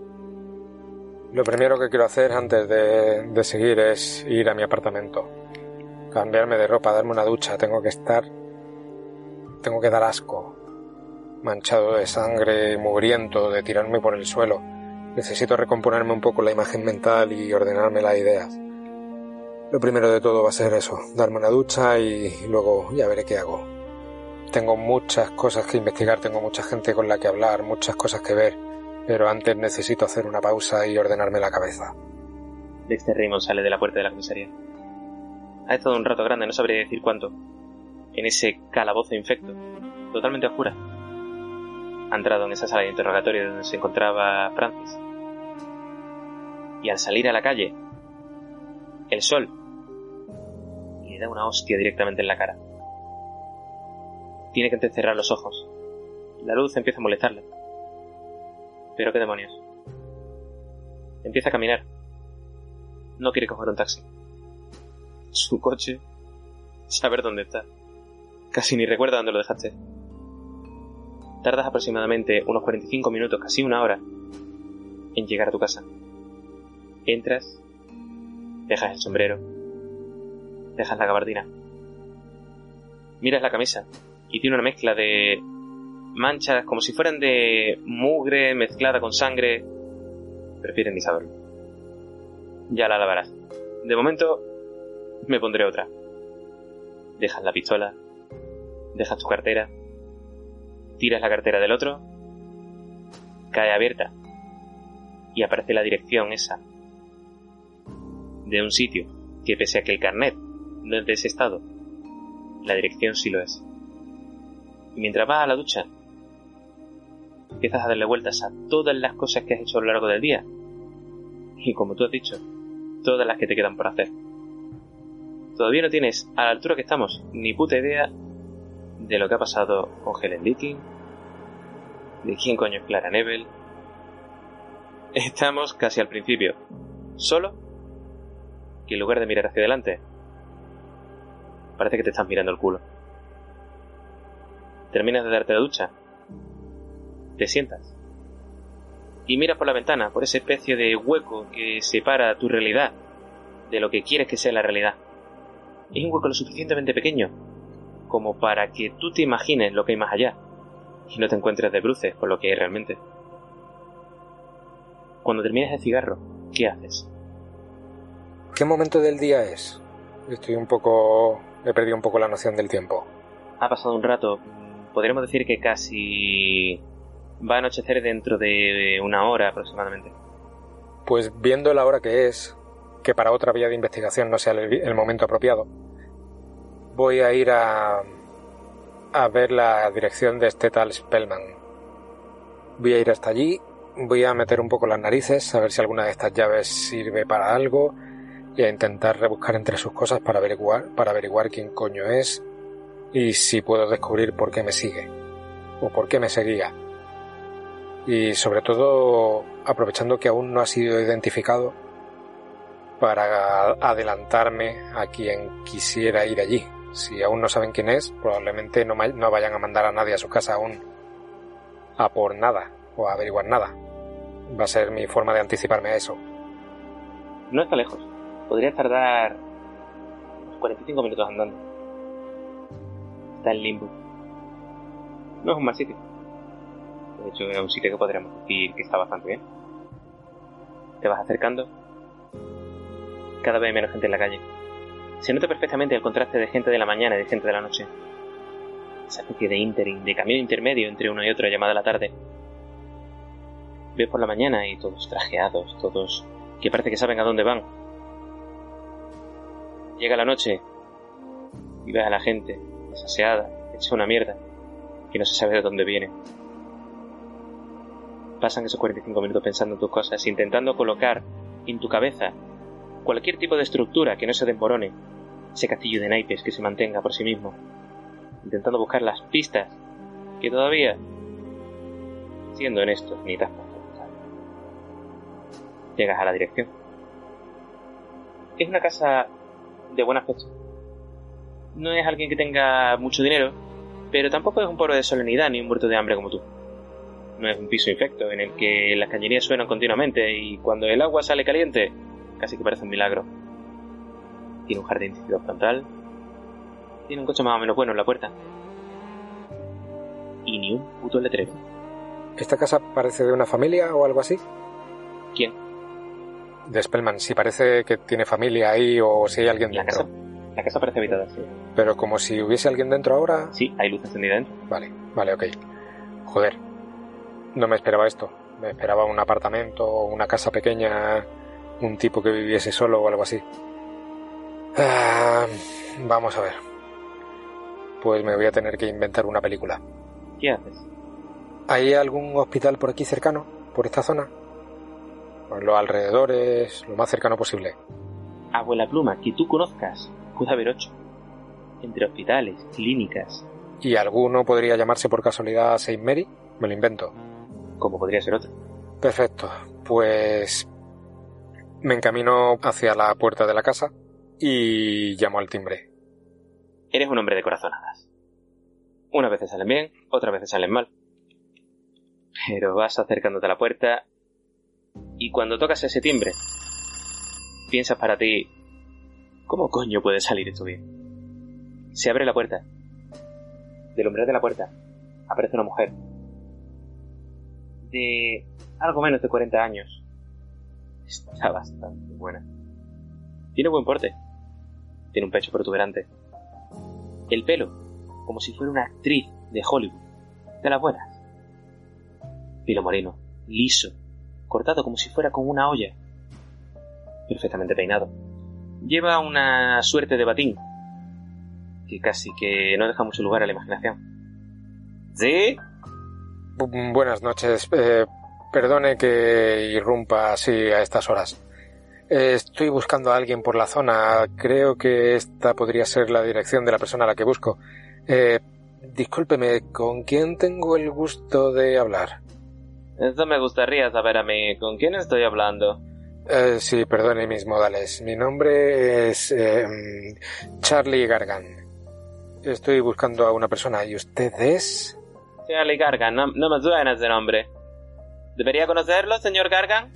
Lo primero que quiero hacer antes de, de, seguir es ir a mi apartamento. Cambiarme de ropa, darme una ducha. Tengo que estar... Tengo que dar asco. Manchado de sangre, mugriento, de tirarme por el suelo. Necesito recomponerme un poco la imagen mental y ordenarme las ideas. Lo primero de todo va a ser eso, darme una ducha y luego ya veré qué hago. Tengo muchas cosas que investigar, tengo mucha gente con la que hablar, muchas cosas que ver, pero antes necesito hacer una pausa y ordenarme la cabeza. Dexter Raymond sale de la puerta de la comisaría. Ha estado un rato grande, no sabría decir cuánto, en ese calabozo infecto, totalmente oscura. Ha entrado en esa sala de interrogatorio donde se encontraba Francis. Y al salir a la calle, el sol le da una hostia directamente en la cara. Tiene que entrecerrar los ojos. La luz empieza a molestarle. Pero qué demonios. Empieza a caminar. No quiere coger un taxi. Su coche. Saber dónde está. Casi ni recuerda dónde lo dejaste. Tardas aproximadamente unos 45 minutos, casi una hora, en llegar a tu casa. Entras Dejas el sombrero. Dejas la gabardina. Miras la camisa y tiene una mezcla de manchas como si fueran de mugre mezclada con sangre. Prefieren ni saberlo. Ya la lavarás. De momento me pondré otra. Dejas la pistola. Dejas tu cartera. Tiras la cartera del otro. Cae abierta. Y aparece la dirección esa de un sitio que pese a que el carnet no es de ese estado, la dirección sí lo es. Y mientras vas a la ducha, empiezas a darle vueltas a todas las cosas que has hecho a lo largo del día Y como tú has dicho, todas las que te quedan por hacer. Todavía no tienes, a la altura que estamos, ni puta idea de lo que ha pasado con Helen Leaking, de quién coño es Clara Nebel. Estamos casi al principio. Solo que en lugar de mirar hacia adelante, parece que te estás mirando el culo. Terminas de darte la ducha, te sientas y miras por la ventana, por esa especie de hueco que separa tu realidad de lo que quieres que sea la realidad. Es un hueco lo suficientemente pequeño como para que tú te imagines lo que hay más allá y no te encuentres de bruces con lo que hay realmente. Cuando termines el cigarro, ¿qué haces? ¿Qué momento del día es? Estoy un poco... he perdido un poco la noción del tiempo. Ha pasado un rato, podríamos decir que casi va a anochecer dentro de una hora aproximadamente. Pues viendo la hora que es, que para otra vía de investigación no sea el, momento apropiado, voy a ir a, a ver la dirección de este tal Spellman. Voy a ir hasta allí, voy a meter un poco las narices, a ver si alguna de estas llaves sirve para algo y a intentar rebuscar entre sus cosas para averiguar, para averiguar quién coño es y si puedo descubrir por qué me sigue o por qué me seguía y sobre todo aprovechando que aún no ha sido identificado para adelantarme a quien quisiera ir allí. Si aún no saben quién es, probablemente no, no vayan a mandar a nadie a su casa aún a por nada o a averiguar nada. Va a ser mi forma de anticiparme a eso. No está lejos. Podría tardar 45 minutos andando. Está en limbo. No es un mal sitio. De hecho, es un sitio que podríamos decir que está bastante bien. Te vas acercando. Cada vez menos gente en la calle. Se nota perfectamente el contraste de gente de la mañana y de gente de la noche. Esa especie de interim, de camino intermedio entre uno y otro llamada la tarde. Ves por la mañana y todos trajeados, todos que parece que saben a dónde van. Llega la noche y ves a la gente desaseada, hecha una mierda, que no se sabe de dónde viene pasan esos 45 minutos pensando en tus cosas, intentando colocar en tu cabeza cualquier tipo de estructura que no se desmorone, ese castillo de naipes que se mantenga por sí mismo, intentando buscar las pistas que todavía, siendo honestos, ni tan Llegas a la dirección. Es una casa de buen aspecto. No es alguien que tenga mucho dinero, pero tampoco es un pobre de solemnidad ni un muerto de hambre como tú no es un piso infecto en el que las cañerías suenan continuamente y cuando el agua sale caliente, casi que parece un milagro. Tiene un jardín frontal, tiene un coche más o menos bueno en la puerta. Y ni un puto letrero. ¿Esta casa parece de una familia o algo así? ¿Quién? De Spellman, si parece que tiene familia ahí o si hay alguien ¿La dentro. Casa? La casa parece habitada, sí. Pero como si hubiese alguien dentro ahora. Sí, hay luz encendida dentro. Vale, vale, ok. Joder, no me esperaba esto. Me esperaba un apartamento, una casa pequeña, un tipo que viviese solo o algo así. Ah, vamos a ver. Pues me voy a tener que inventar una película. ¿Qué haces? ¿Hay algún hospital por aquí cercano? ¿Por esta zona? Por los alrededores, lo más cercano posible. Abuela Pluma, que tú conozcas. Puede haber ocho. Entre hospitales, clínicas. ¿Y alguno podría llamarse por casualidad Saint Mary? Me lo invento como podría ser otro. Perfecto. Pues me encamino hacia la puerta de la casa y llamo al timbre. Eres un hombre de corazonadas. Unas veces salen bien, otras veces salen mal. Pero vas acercándote a la puerta y cuando tocas ese timbre, piensas para ti, ¿cómo coño puede salir esto bien? Se abre la puerta. Del umbral de la puerta aparece una mujer de algo menos de 40 años. Está bastante buena. Tiene buen porte. Tiene un pecho protuberante. El pelo, como si fuera una actriz de Hollywood. De las buenas. Pelo moreno, liso, cortado como si fuera con una olla. Perfectamente peinado. Lleva una suerte de batín, que casi que no deja mucho lugar a la imaginación. ¿Sí? Buenas noches. Eh, perdone que irrumpa así a estas horas. Eh, estoy buscando a alguien por la zona. Creo que esta podría ser la dirección de la persona a la que busco. Eh, discúlpeme, ¿con quién tengo el gusto de hablar? Eso me gustaría saber a mí. ¿Con quién estoy hablando? Eh, sí, perdone mis modales. Mi nombre es eh, Charlie Gargan. Estoy buscando a una persona. ¿Y usted es? Charlie Gargan, no, no me suena ese nombre. ¿Debería conocerlo, señor Gargan?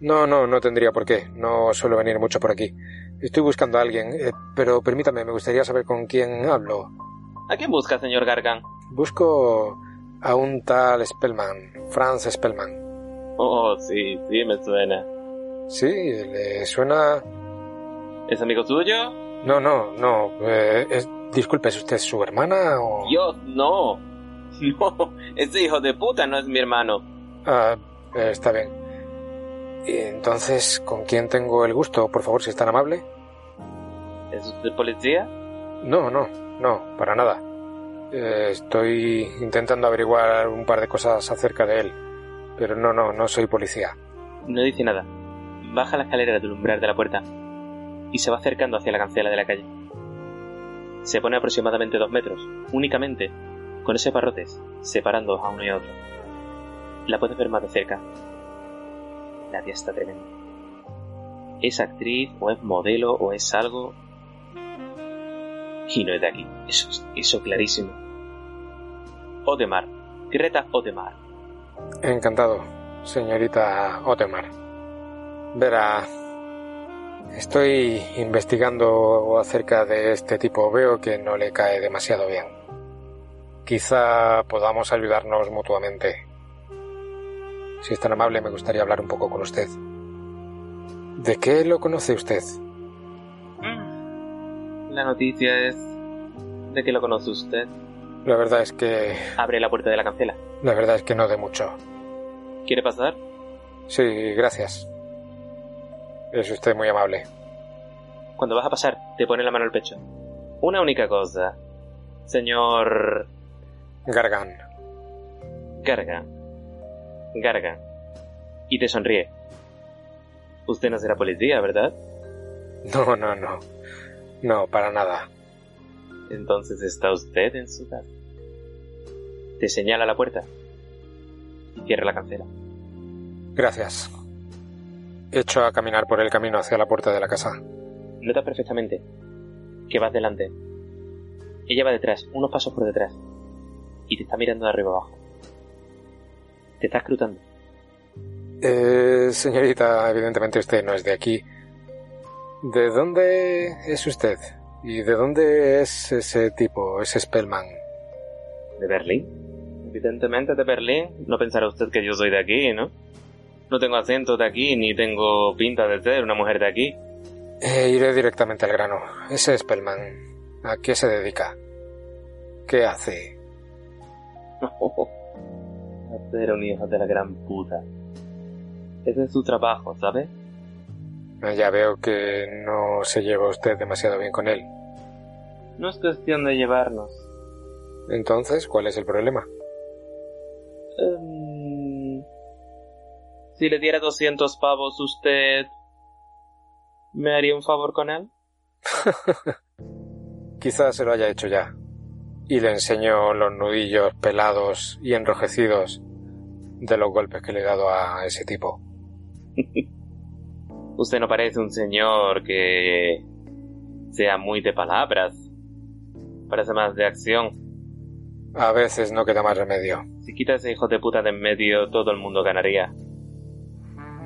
No, no, no tendría por qué. No suelo venir mucho por aquí. Estoy buscando a alguien, eh, pero permítame, me gustaría saber con quién hablo. ¿A quién busca, señor Gargan? Busco a un tal Spellman, Franz Spellman. Oh, sí, sí, me suena. ¿Sí? ¿Le suena? ¿Es amigo suyo? No, no, no. eh, es- disculpe, ¿es usted su hermana o...? Dios, no. No, ese hijo de puta no es mi hermano. Ah, eh, está bien. Y entonces, ¿con quién tengo el gusto? Por favor, si es tan amable. ¿Es usted policía? No, no, no, para nada. Eh, estoy intentando averiguar un par de cosas acerca de él. Pero no, no, no soy policía. No dice nada. Baja la escalera del umbral de la puerta y se va acercando hacia la cancela de la calle. Se pone aproximadamente dos metros, únicamente, con ese barrotes, separando a uno y a otro. La puedes ver más de cerca. La tía está tremenda. Es actriz, o es modelo, o es algo. Y no es de aquí. Eso, es- eso clarísimo. Odemar. Greta Odemar. Encantado, señorita Otemar. Verá, estoy investigando acerca de este tipo. Veo que no le cae demasiado bien. Quizá podamos ayudarnos mutuamente. Si es tan amable, me gustaría hablar un poco con usted. ¿De qué lo conoce usted? Mm. La noticia es de que lo conoce usted. La verdad es que... Abre la puerta de la cancela. La verdad es que no de mucho. ¿Quiere pasar? Sí, gracias. Es usted muy amable. Cuando vas a pasar, te pone la mano al pecho. Una única cosa. Señor... Gargan. Gargan. Gargan. Y te sonríe. Usted no será policía, ¿verdad? No, no, no. No, para nada. Entonces está usted en su casa. Te señala la puerta. Y cierra la cancela. Gracias. Echo a caminar por el camino hacia la puerta de la casa. Notas perfectamente que vas delante. Ella va detrás, unos pasos por detrás. Y te está mirando de arriba abajo. Te está escrutando. Eh, señorita, evidentemente usted no es de aquí. ¿De dónde es usted? ¿Y de dónde es ese tipo, ese Spellman? ¿De Berlín? Evidentemente de Berlín. No pensará usted que yo soy de aquí, ¿no? No tengo acento de aquí, ni tengo pinta de ser una mujer de aquí. Eh, iré directamente al grano. Ese Spellman, ¿a qué se dedica? ¿Qué hace? Hacer un hijo de la gran puta. Ese es su trabajo, ¿sabe? Ya veo que no se lleva usted demasiado bien con él. No es cuestión de llevarnos. Entonces, ¿cuál es el problema? Em, si le diera 200 pavos usted... ¿Me haría un favor con él? Quizás se lo haya hecho ya. Y le enseño los nudillos pelados y enrojecidos de los golpes que le he dado a ese tipo. Usted no parece un señor que sea muy de palabras. Parece más de acción. A veces no queda más remedio. Si quita ese hijo de puta de en medio, todo el mundo ganaría.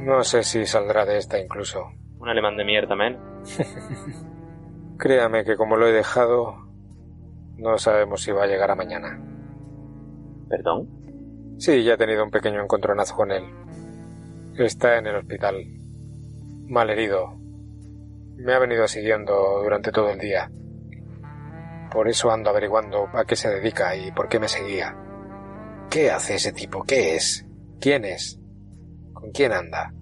No sé si saldrá de esta incluso. Un alemán de mierda, men. Créame que como lo he dejado, no sabemos si va a llegar a mañana. ¿Perdón? Sí, ya he tenido un pequeño encontronazo con él. Está en el hospital. Mal herido. Me ha venido siguiendo durante todo el día. Por eso ando averiguando a qué se dedica y por qué me seguía. ¿Qué hace ese tipo? ¿Qué es? ¿Quién es? ¿Con quién anda?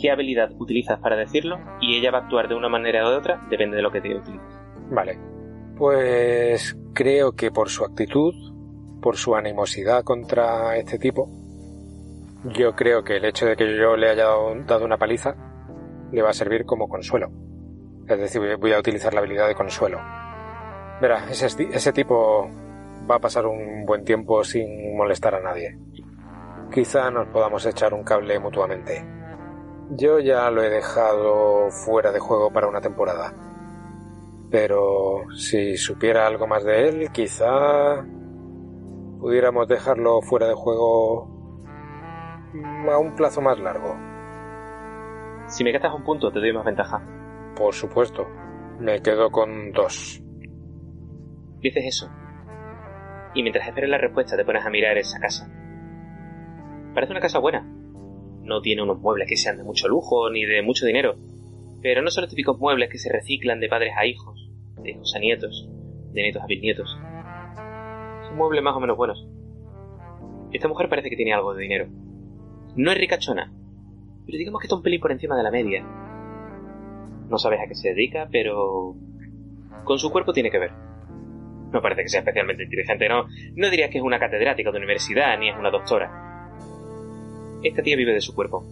¿Qué habilidad utilizas para decirlo? Y ella va a actuar de una manera o de otra, depende de lo que te utilices. Vale. Pues creo que por su actitud, por su animosidad contra este tipo, yo creo que el hecho de que yo le haya dado una paliza le va a servir como consuelo. Es decir, voy a utilizar la habilidad de consuelo. Verá, ese, ese tipo va a pasar un buen tiempo sin molestar a nadie. Quizá nos podamos echar un cable mutuamente. Yo ya lo he dejado fuera de juego para una temporada. Pero si supiera algo más de él, quizá pudiéramos dejarlo fuera de juego a un plazo más largo. Si me gastas un punto, te doy más ventaja. Por supuesto. Me quedo con dos. Dices eso. Y mientras esperas la respuesta, te pones a mirar esa casa. Parece una casa buena. No tiene unos muebles que sean de mucho lujo ni de mucho dinero, pero no son los típicos muebles que se reciclan de padres a hijos, de hijos a nietos, de nietos a bisnietos. Son muebles más o menos buenos. Esta mujer parece que tiene algo de dinero. No es ricachona, pero digamos que está un pelín por encima de la media. No sabes a qué se dedica, pero con su cuerpo tiene que ver. No parece que sea especialmente inteligente, no. No dirías que es una catedrática de universidad ni es una doctora. Esta tía vive de su cuerpo.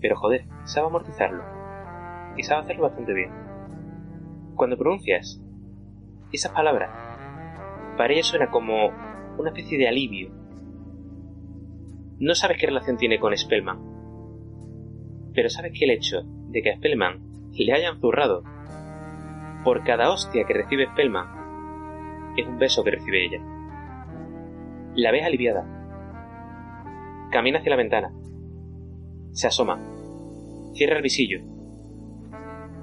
Pero joder, sabe amortizarlo. Y sabe hacerlo bastante bien. Cuando pronuncias esas palabras, para ella suena como una especie de alivio. No sabes qué relación tiene con Spellman. Pero sabes que el hecho de que a Spellman le hayan zurrado por cada hostia que recibe Spellman es un beso que recibe ella. La ves aliviada Camina hacia la ventana. Se asoma. Cierra el visillo.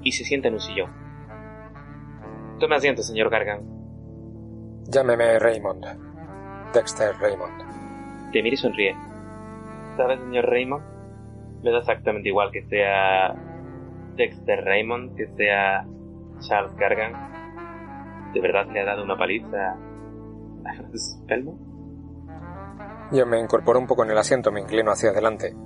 Y se sienta en un sillón. Tome asiento, señor Gargan. Llámeme Raymond. Dexter Raymond. Te mira y sonríe. ¿Sabe, señor Raymond? Me da exactamente igual que sea Dexter Raymond, que sea Charles Gargan. ¿De verdad le ha dado una paliza a Spellman? Yo me incorporo un poco en el asiento, me inclino hacia adelante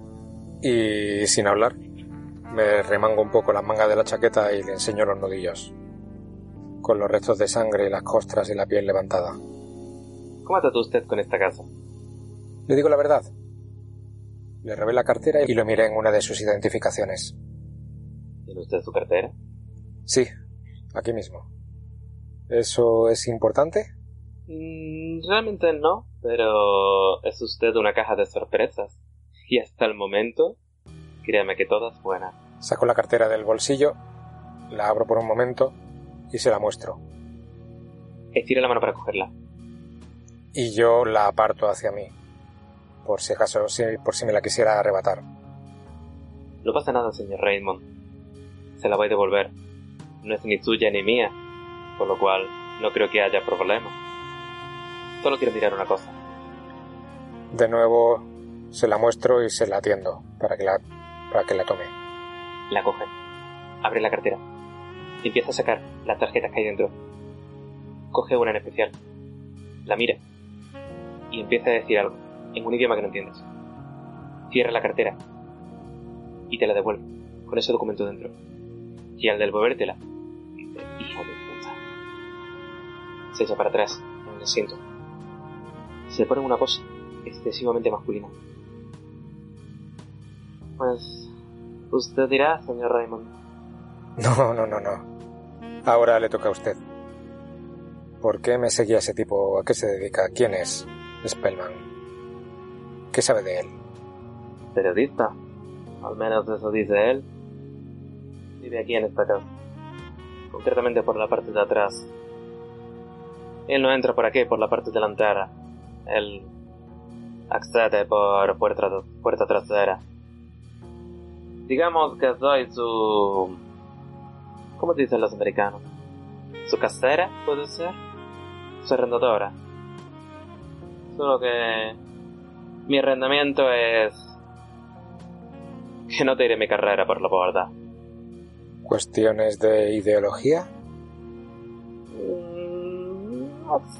y, sin hablar, me remango un poco la manga de la chaqueta y le enseño los nudillos, con los restos de sangre, las costras y la piel levantada. ¿Cómo trató usted con esta casa? Le digo la verdad. Le robé la cartera y lo miré en una de sus identificaciones. ¿Tiene usted su cartera? Sí, aquí mismo. ¿Eso es importante? Mm, realmente no, pero es usted una caja de sorpresas. Y hasta el momento, créame que todas buenas. Saco la cartera del bolsillo, la abro por un momento y se la muestro. Estira la mano para cogerla. Y yo la aparto hacia mí, por si acaso, por si me la quisiera arrebatar. No pasa nada, señor Raymond. Se la voy a devolver. No es ni suya ni mía, por lo cual no creo que haya problema. Solo quiero mirar una cosa. De nuevo se la muestro y se la atiendo para que la, para que la tome. La coge. Abre la cartera. Y empieza a sacar las tarjetas que hay dentro. Coge una en especial. La mira. Y empieza a decir algo, en un idioma que no entiendes. Cierra la cartera. Y te la devuelve, con ese documento dentro. Y al devolvértela, dice, hijo de puta. Se echa para atrás, en el asiento se pone una cosa excesivamente masculina. Pues usted dirá, señor Raymond. No, no, no, no. Ahora le toca a usted. ¿Por qué me seguía ese tipo? ¿A qué se dedica? ¿Quién es Spellman? ¿Qué sabe de él? Periodista. Al menos eso dice él. Vive aquí en esta casa. Concretamente por la parte de atrás. Él no entra por aquí, por la parte delantera él accede por puerta, trasera. Digamos que soy su... ¿Cómo dicen los americanos? ¿Su casera, puede ser? Su arrendadora. Solo que... Mi arrendamiento es... Que no te iré mi carrera por la borda. ¿Cuestiones de ideología?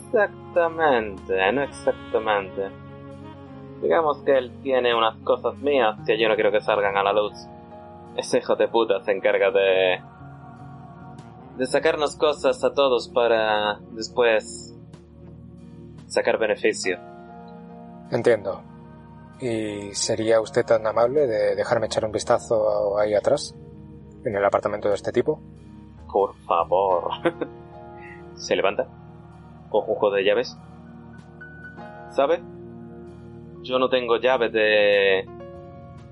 Exactamente, no exactamente. Digamos que él tiene unas cosas mías que yo no quiero que salgan a la luz. Ese hijo de puta se encarga de... de sacarnos cosas a todos para después sacar beneficio. Entiendo. ¿Y sería usted tan amable de dejarme echar un vistazo ahí atrás? en el apartamento de este tipo? Por favor. Se levanta. Coge un juego de llaves. ¿Sabes? Yo no tengo llaves de...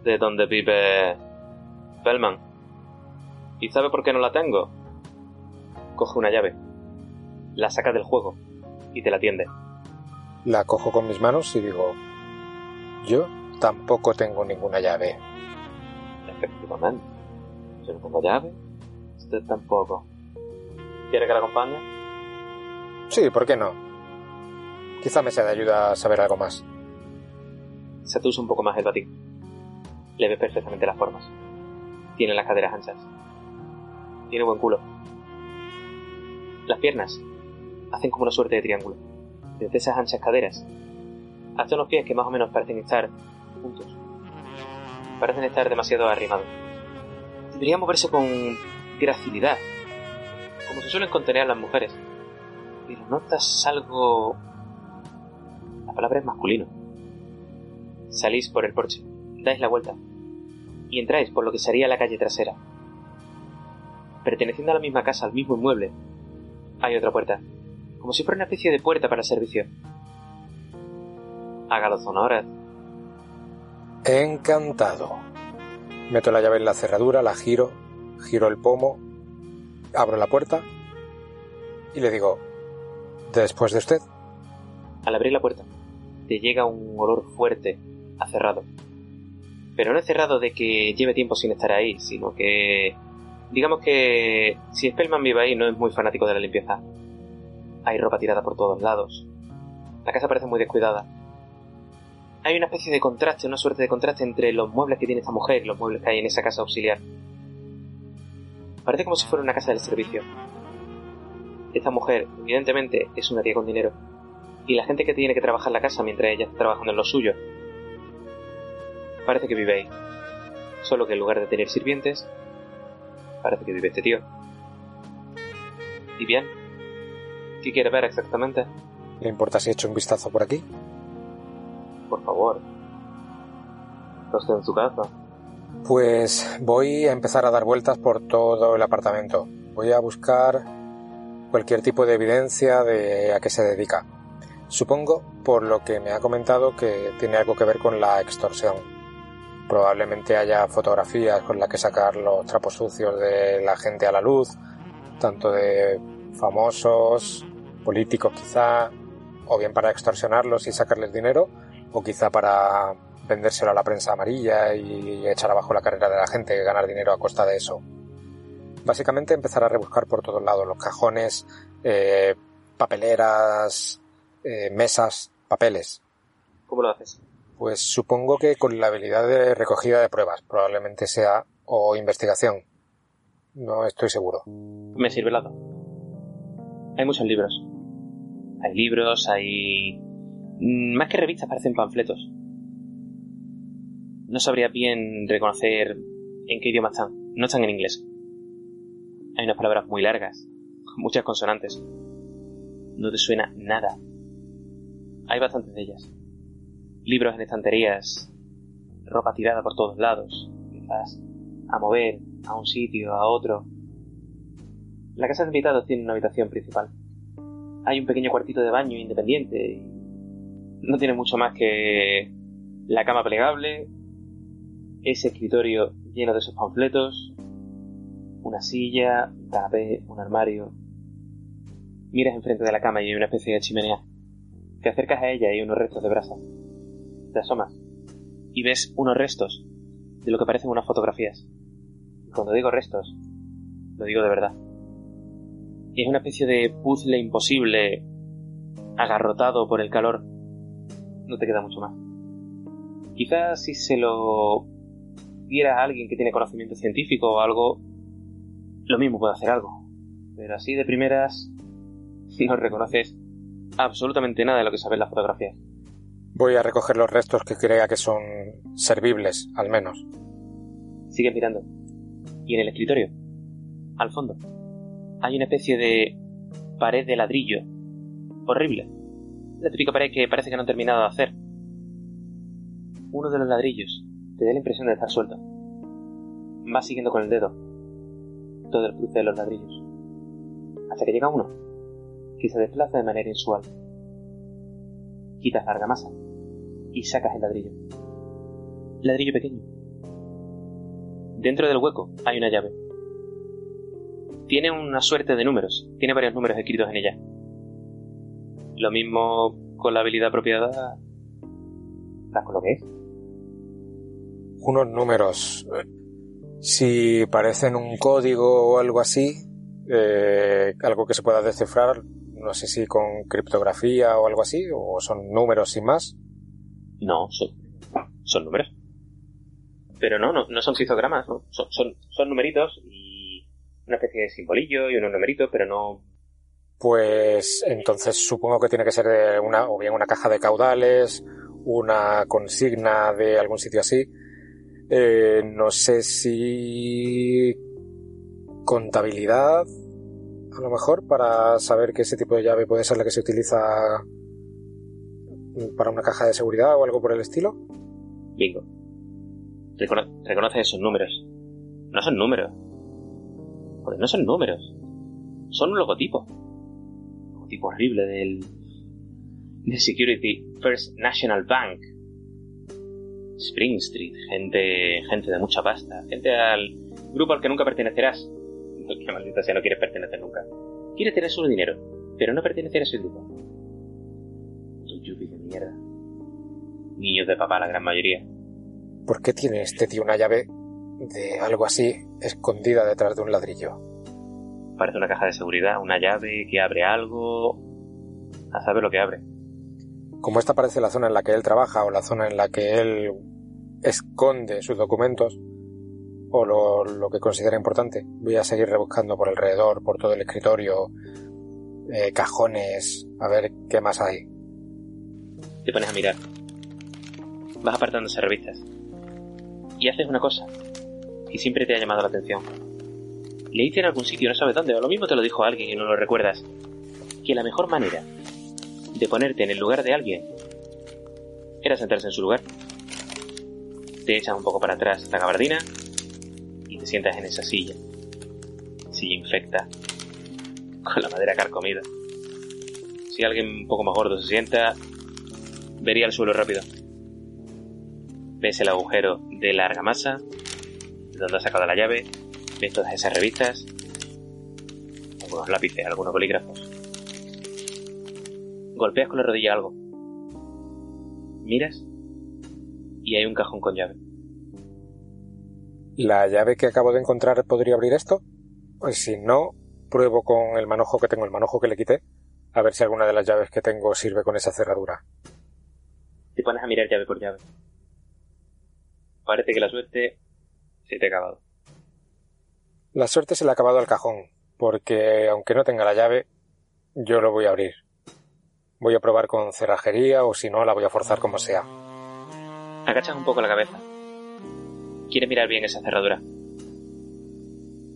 de donde vive Bellman. ¿Y sabe por qué no la tengo? Coge una llave. La saca del juego y te la tiende. La cojo con mis manos y digo, yo tampoco tengo ninguna llave. Efectivamente. Yo no tengo llave. Usted tampoco. ¿Quiere que la acompañe? Sí, ¿por qué no? Quizá me sea de ayuda a saber algo más. Se atusa un poco más el batín. Le ve perfectamente las formas. Tiene las caderas anchas. Tiene buen culo. Las piernas hacen como una suerte de triángulo. Desde esas anchas caderas hasta unos pies que más o menos parecen estar juntos. Parecen estar demasiado arrimados. Debería moverse con gracilidad, como se suelen contener las mujeres. Pero notas algo... La palabra es masculino. Salís por el porche, dais la vuelta y entráis por lo que sería la calle trasera. Perteneciendo a la misma casa, al mismo inmueble, hay otra puerta, como si fuera una especie de puerta para servicio. Haga los honores. Encantado. Meto la llave en la cerradura, la giro, giro el pomo, abro la puerta y le digo, después de usted. Al abrir la puerta, te llega un olor fuerte a cerrado. Pero no es cerrado de que lleve tiempo sin estar ahí, sino que... Digamos que si Spellman vive ahí no es muy fanático de la limpieza. Hay ropa tirada por todos lados. La casa parece muy descuidada. Hay una especie de contraste, una suerte de contraste entre los muebles que tiene esta mujer y los muebles que hay en esa casa auxiliar. Parece como si fuera una casa del servicio. Esta mujer, evidentemente, es una tía con dinero. Y la gente que tiene que trabajar la casa mientras ella está trabajando en lo suyo, parece que vive ahí. Solo que en lugar de tener sirvientes, parece que vive este tío. ¿Y bien? ¿Qué quiere ver exactamente? ¿Le importa si echo un vistazo por aquí? Por favor. ¿Está usted en su casa? Pues voy a empezar a dar vueltas por todo el apartamento. Voy a buscar cualquier tipo de evidencia de a qué se dedica. Supongo, por lo que me ha comentado, que tiene algo que ver con la extorsión. Probablemente haya fotografías con las que sacar los trapos sucios de la gente a la luz, tanto de famosos, políticos quizá, o bien para extorsionarlos y sacarles dinero, o quizá para vendérselo a la prensa amarilla y echar abajo la carrera de la gente y ganar dinero a costa de eso. Básicamente empezar a rebuscar por todos lados los cajones, eh, papeleras, eh, mesas, papeles. ¿Cómo lo haces? Pues supongo que con la habilidad de recogida de pruebas, probablemente sea, o investigación. No estoy seguro. Me sirve lado. Hay muchos libros. Hay libros, hay... mm, Más que revistas parecen panfletos. No sabría bien reconocer en qué idioma están. No están en inglés. Hay unas palabras muy largas, muchas consonantes. No te suena nada. Hay bastantes de ellas. Libros en estanterías, ropa tirada por todos lados, quizás a mover a un sitio, a otro. La casa de invitados tiene una habitación principal. Hay un pequeño cuartito de baño independiente no tiene mucho más que la cama plegable, ese escritorio lleno de esos panfletos, una silla, un canapé, un armario. Miras enfrente de la cama y hay una especie de chimenea. Te acercas a ella y hay unos restos de brasa. Te asomas y ves unos restos de lo que parecen unas fotografías. Y cuando digo restos, lo digo de verdad. Es una especie de puzzle imposible, agarrotado por el calor. No te queda mucho más. Quizás si se lo diera a alguien que tiene conocimiento científico o algo, lo mismo puede hacer algo. Pero así de primeras, no reconoces absolutamente nada de lo que sabes las fotografías. Voy a recoger los restos que crea que son servibles, al menos. Sigue mirando. Y en el escritorio, al fondo, hay una especie de pared de ladrillo. Horrible. La típica pared que parece que no han terminado de hacer. Uno de los ladrillos te da la impresión de estar suelto. Vas siguiendo con el dedo todo el cruce de los ladrillos. Hasta que llega uno, que se desplaza de manera insual. Quitas la argamasa y sacas el ladrillo. Ladrillo pequeño. Dentro del hueco hay una llave. Tiene una suerte de números, tiene varios números escritos en ella. Lo mismo con la habilidad apropiada. ¿Sabes con lo que es? Unos números. Si parecen un código o algo así, eh, algo que se pueda descifrar, no sé si con criptografía o algo así, o son números sin más. No, son, son números. Pero no, no, no son cisogramas, ¿no? Son, son, son numeritos y una especie de simbolillo y unos numeritos, pero no... Pues entonces supongo que tiene que ser de una, o bien una caja de caudales, una consigna de algún sitio así. Eh, no sé si contabilidad, a lo mejor, para saber que ese tipo de llave puede ser la que se utiliza para una caja de seguridad o algo por el estilo. Bingo. Recono- reconoce esos números. No son números. Joder, no son números. Son un logotipo. Un logotipo horrible del... de Security First National Bank. Spring Street. Gente, gente de mucha pasta. Gente al grupo al que nunca pertenecerás. Que maldita sea, no quieres pertenecer nunca. Quieres tener solo dinero, pero no pertenecer a ese grupo. Tu yuppie de mierda. Niños de papá, la gran mayoría. ¿Por qué tiene este tío una llave de algo así escondida detrás de un ladrillo? Parece una caja de seguridad, una llave que abre algo. A saber lo que abre. Como esta parece la zona en la que él trabaja o la zona en la que él esconde sus documentos o lo, lo que considera importante, voy a seguir rebuscando por alrededor, por todo el escritorio, eh, cajones, a ver qué más hay. Te pones a mirar. Vas apartando esas revistas. Y haces una cosa que siempre te ha llamado la atención. Leíste en algún sitio, no sabes dónde, o lo mismo te lo dijo alguien y no lo recuerdas. Que la mejor manera de ponerte en el lugar de alguien era sentarse en su lugar. Te echas un poco para atrás la gabardina y te sientas en esa silla. Silla infecta, con la madera carcomida. Si alguien un poco más gordo se sienta, vería el suelo rápido. Ves el agujero de la argamasa, de donde has sacado la llave, ves todas esas revistas, algunos lápices, algunos bolígrafos. Golpeas con la rodilla algo. Miras y hay un cajón con llave. ¿La llave que acabo de encontrar podría abrir esto? Pues si no, pruebo con el manojo que tengo, el manojo que le quité, a ver si alguna de las llaves que tengo sirve con esa cerradura. Te pones a mirar llave por llave. Parece que la suerte se te ha acabado. La suerte se le ha acabado al cajón, porque aunque no tenga la llave, yo lo voy a abrir. Voy a probar con cerrajería o si no, la voy a forzar como sea. Agachas un poco la cabeza. Quieres mirar bien esa cerradura.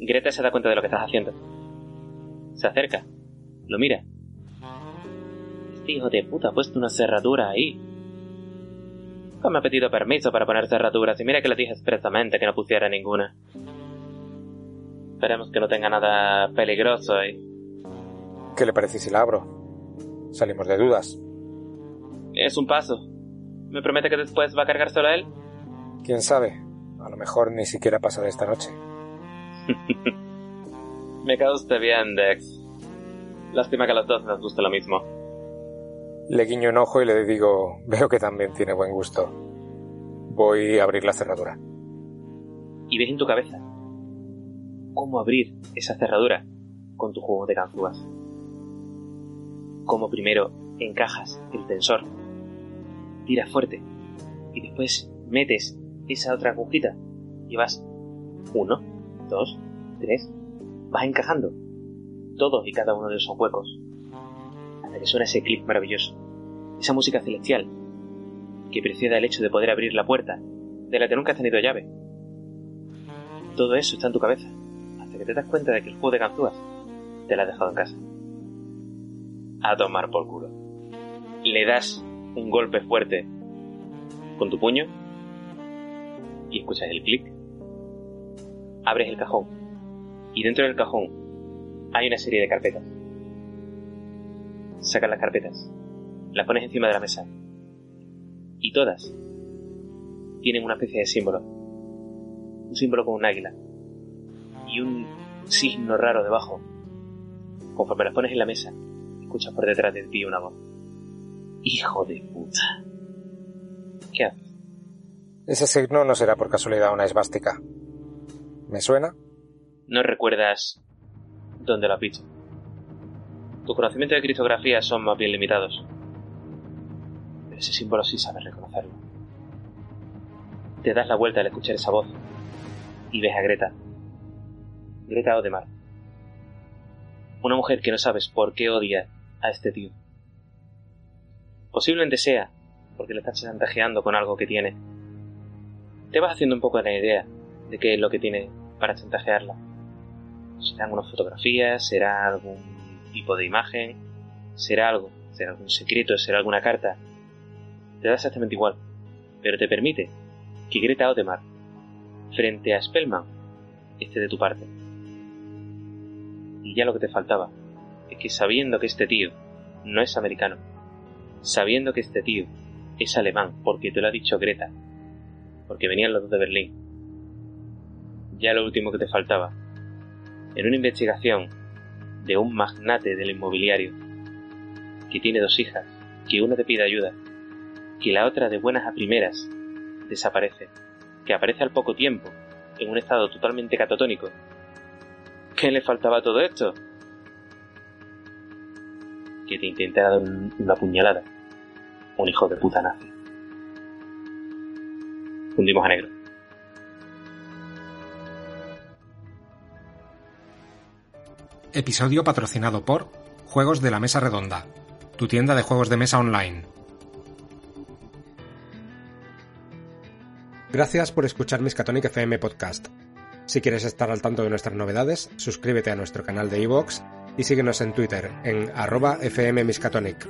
Greta se da cuenta de lo que estás haciendo. Se acerca. Lo mira. Este hijo de puta ha puesto una cerradura ahí. Me ha pedido permiso para poner cerraduras y mira que le dije expresamente que no pusiera ninguna. Esperemos que no tenga nada peligroso ahí. ¿Qué le parece si la abro? Salimos de dudas. Es un paso. ¿Me promete que después va a cargar solo él? ¿Quién sabe? A lo mejor ni siquiera pasa de esta noche. Me cae usted bien, Dex. Lástima que a los dos nos guste lo mismo. Le guiño un ojo y le digo, veo que también tiene buen gusto. Voy a abrir la cerradura. Y ves en tu cabeza cómo abrir esa cerradura con tu juego de ganzúas. Cómo primero encajas el tensor, tiras fuerte y después metes esa otra agujita y vas uno, dos, tres, vas encajando todos y cada uno de esos huecos hasta que suena ese clic maravilloso, esa música celestial que precede al hecho de poder abrir la puerta de la que nunca has tenido llave. Todo eso está en tu cabeza te das cuenta de que el juego de ganzúas te la has dejado en casa. A tomar por culo. Le das un golpe fuerte con tu puño y escuchas el clic. Abres el cajón Y dentro del cajón hay una serie de carpetas. Sacas las carpetas, las pones encima de la mesa. Y todas tienen una especie de símbolo. Un símbolo con un águila. Y un signo raro debajo. Conforme las pones en la mesa, escuchas por detrás de ti una voz. Hijo de puta. ¿Qué haces? Ese signo no será por casualidad una esvástica. ¿Me suena? No recuerdas dónde lo has visto. Tus conocimientos de criptografía son más bien limitados. Pero ese símbolo sí sabes reconocerlo. Te das la vuelta al escuchar esa voz y ves a Greta. Greta Odemar. Una mujer que no sabes por qué odia a este tío. Posiblemente sea porque le estás chantajeando con algo que tiene. Te vas haciendo un poco de la idea de qué es lo que tiene para chantajearla. Serán algunas fotografías, será algún tipo de imagen, será algo, será algún secreto, será alguna carta. Te da exactamente igual, pero te permite que Greta Odemar, frente a Spellman, esté de tu parte. Y ya lo que te faltaba es que sabiendo que este tío no es americano, sabiendo que este tío es alemán, porque te lo ha dicho Greta, porque venían los dos de Berlín, ya lo último que te faltaba, en una investigación de un magnate del inmobiliario, que tiene dos hijas, que una te pide ayuda, que la otra de buenas a primeras desaparece, que aparece al poco tiempo, en un estado totalmente catatónico. ¿Qué le faltaba a todo esto? Que te intenta dar una puñalada. Un hijo de puta nazi. Fundimos a negro. Episodio patrocinado por Juegos de la Mesa Redonda, tu tienda de juegos de mesa online. Gracias por escuchar Miskatonic FM Podcast. Si quieres estar al tanto de nuestras novedades, suscríbete a nuestro canal de iVoox y síguenos en Twitter en arroba fmmiskatonic.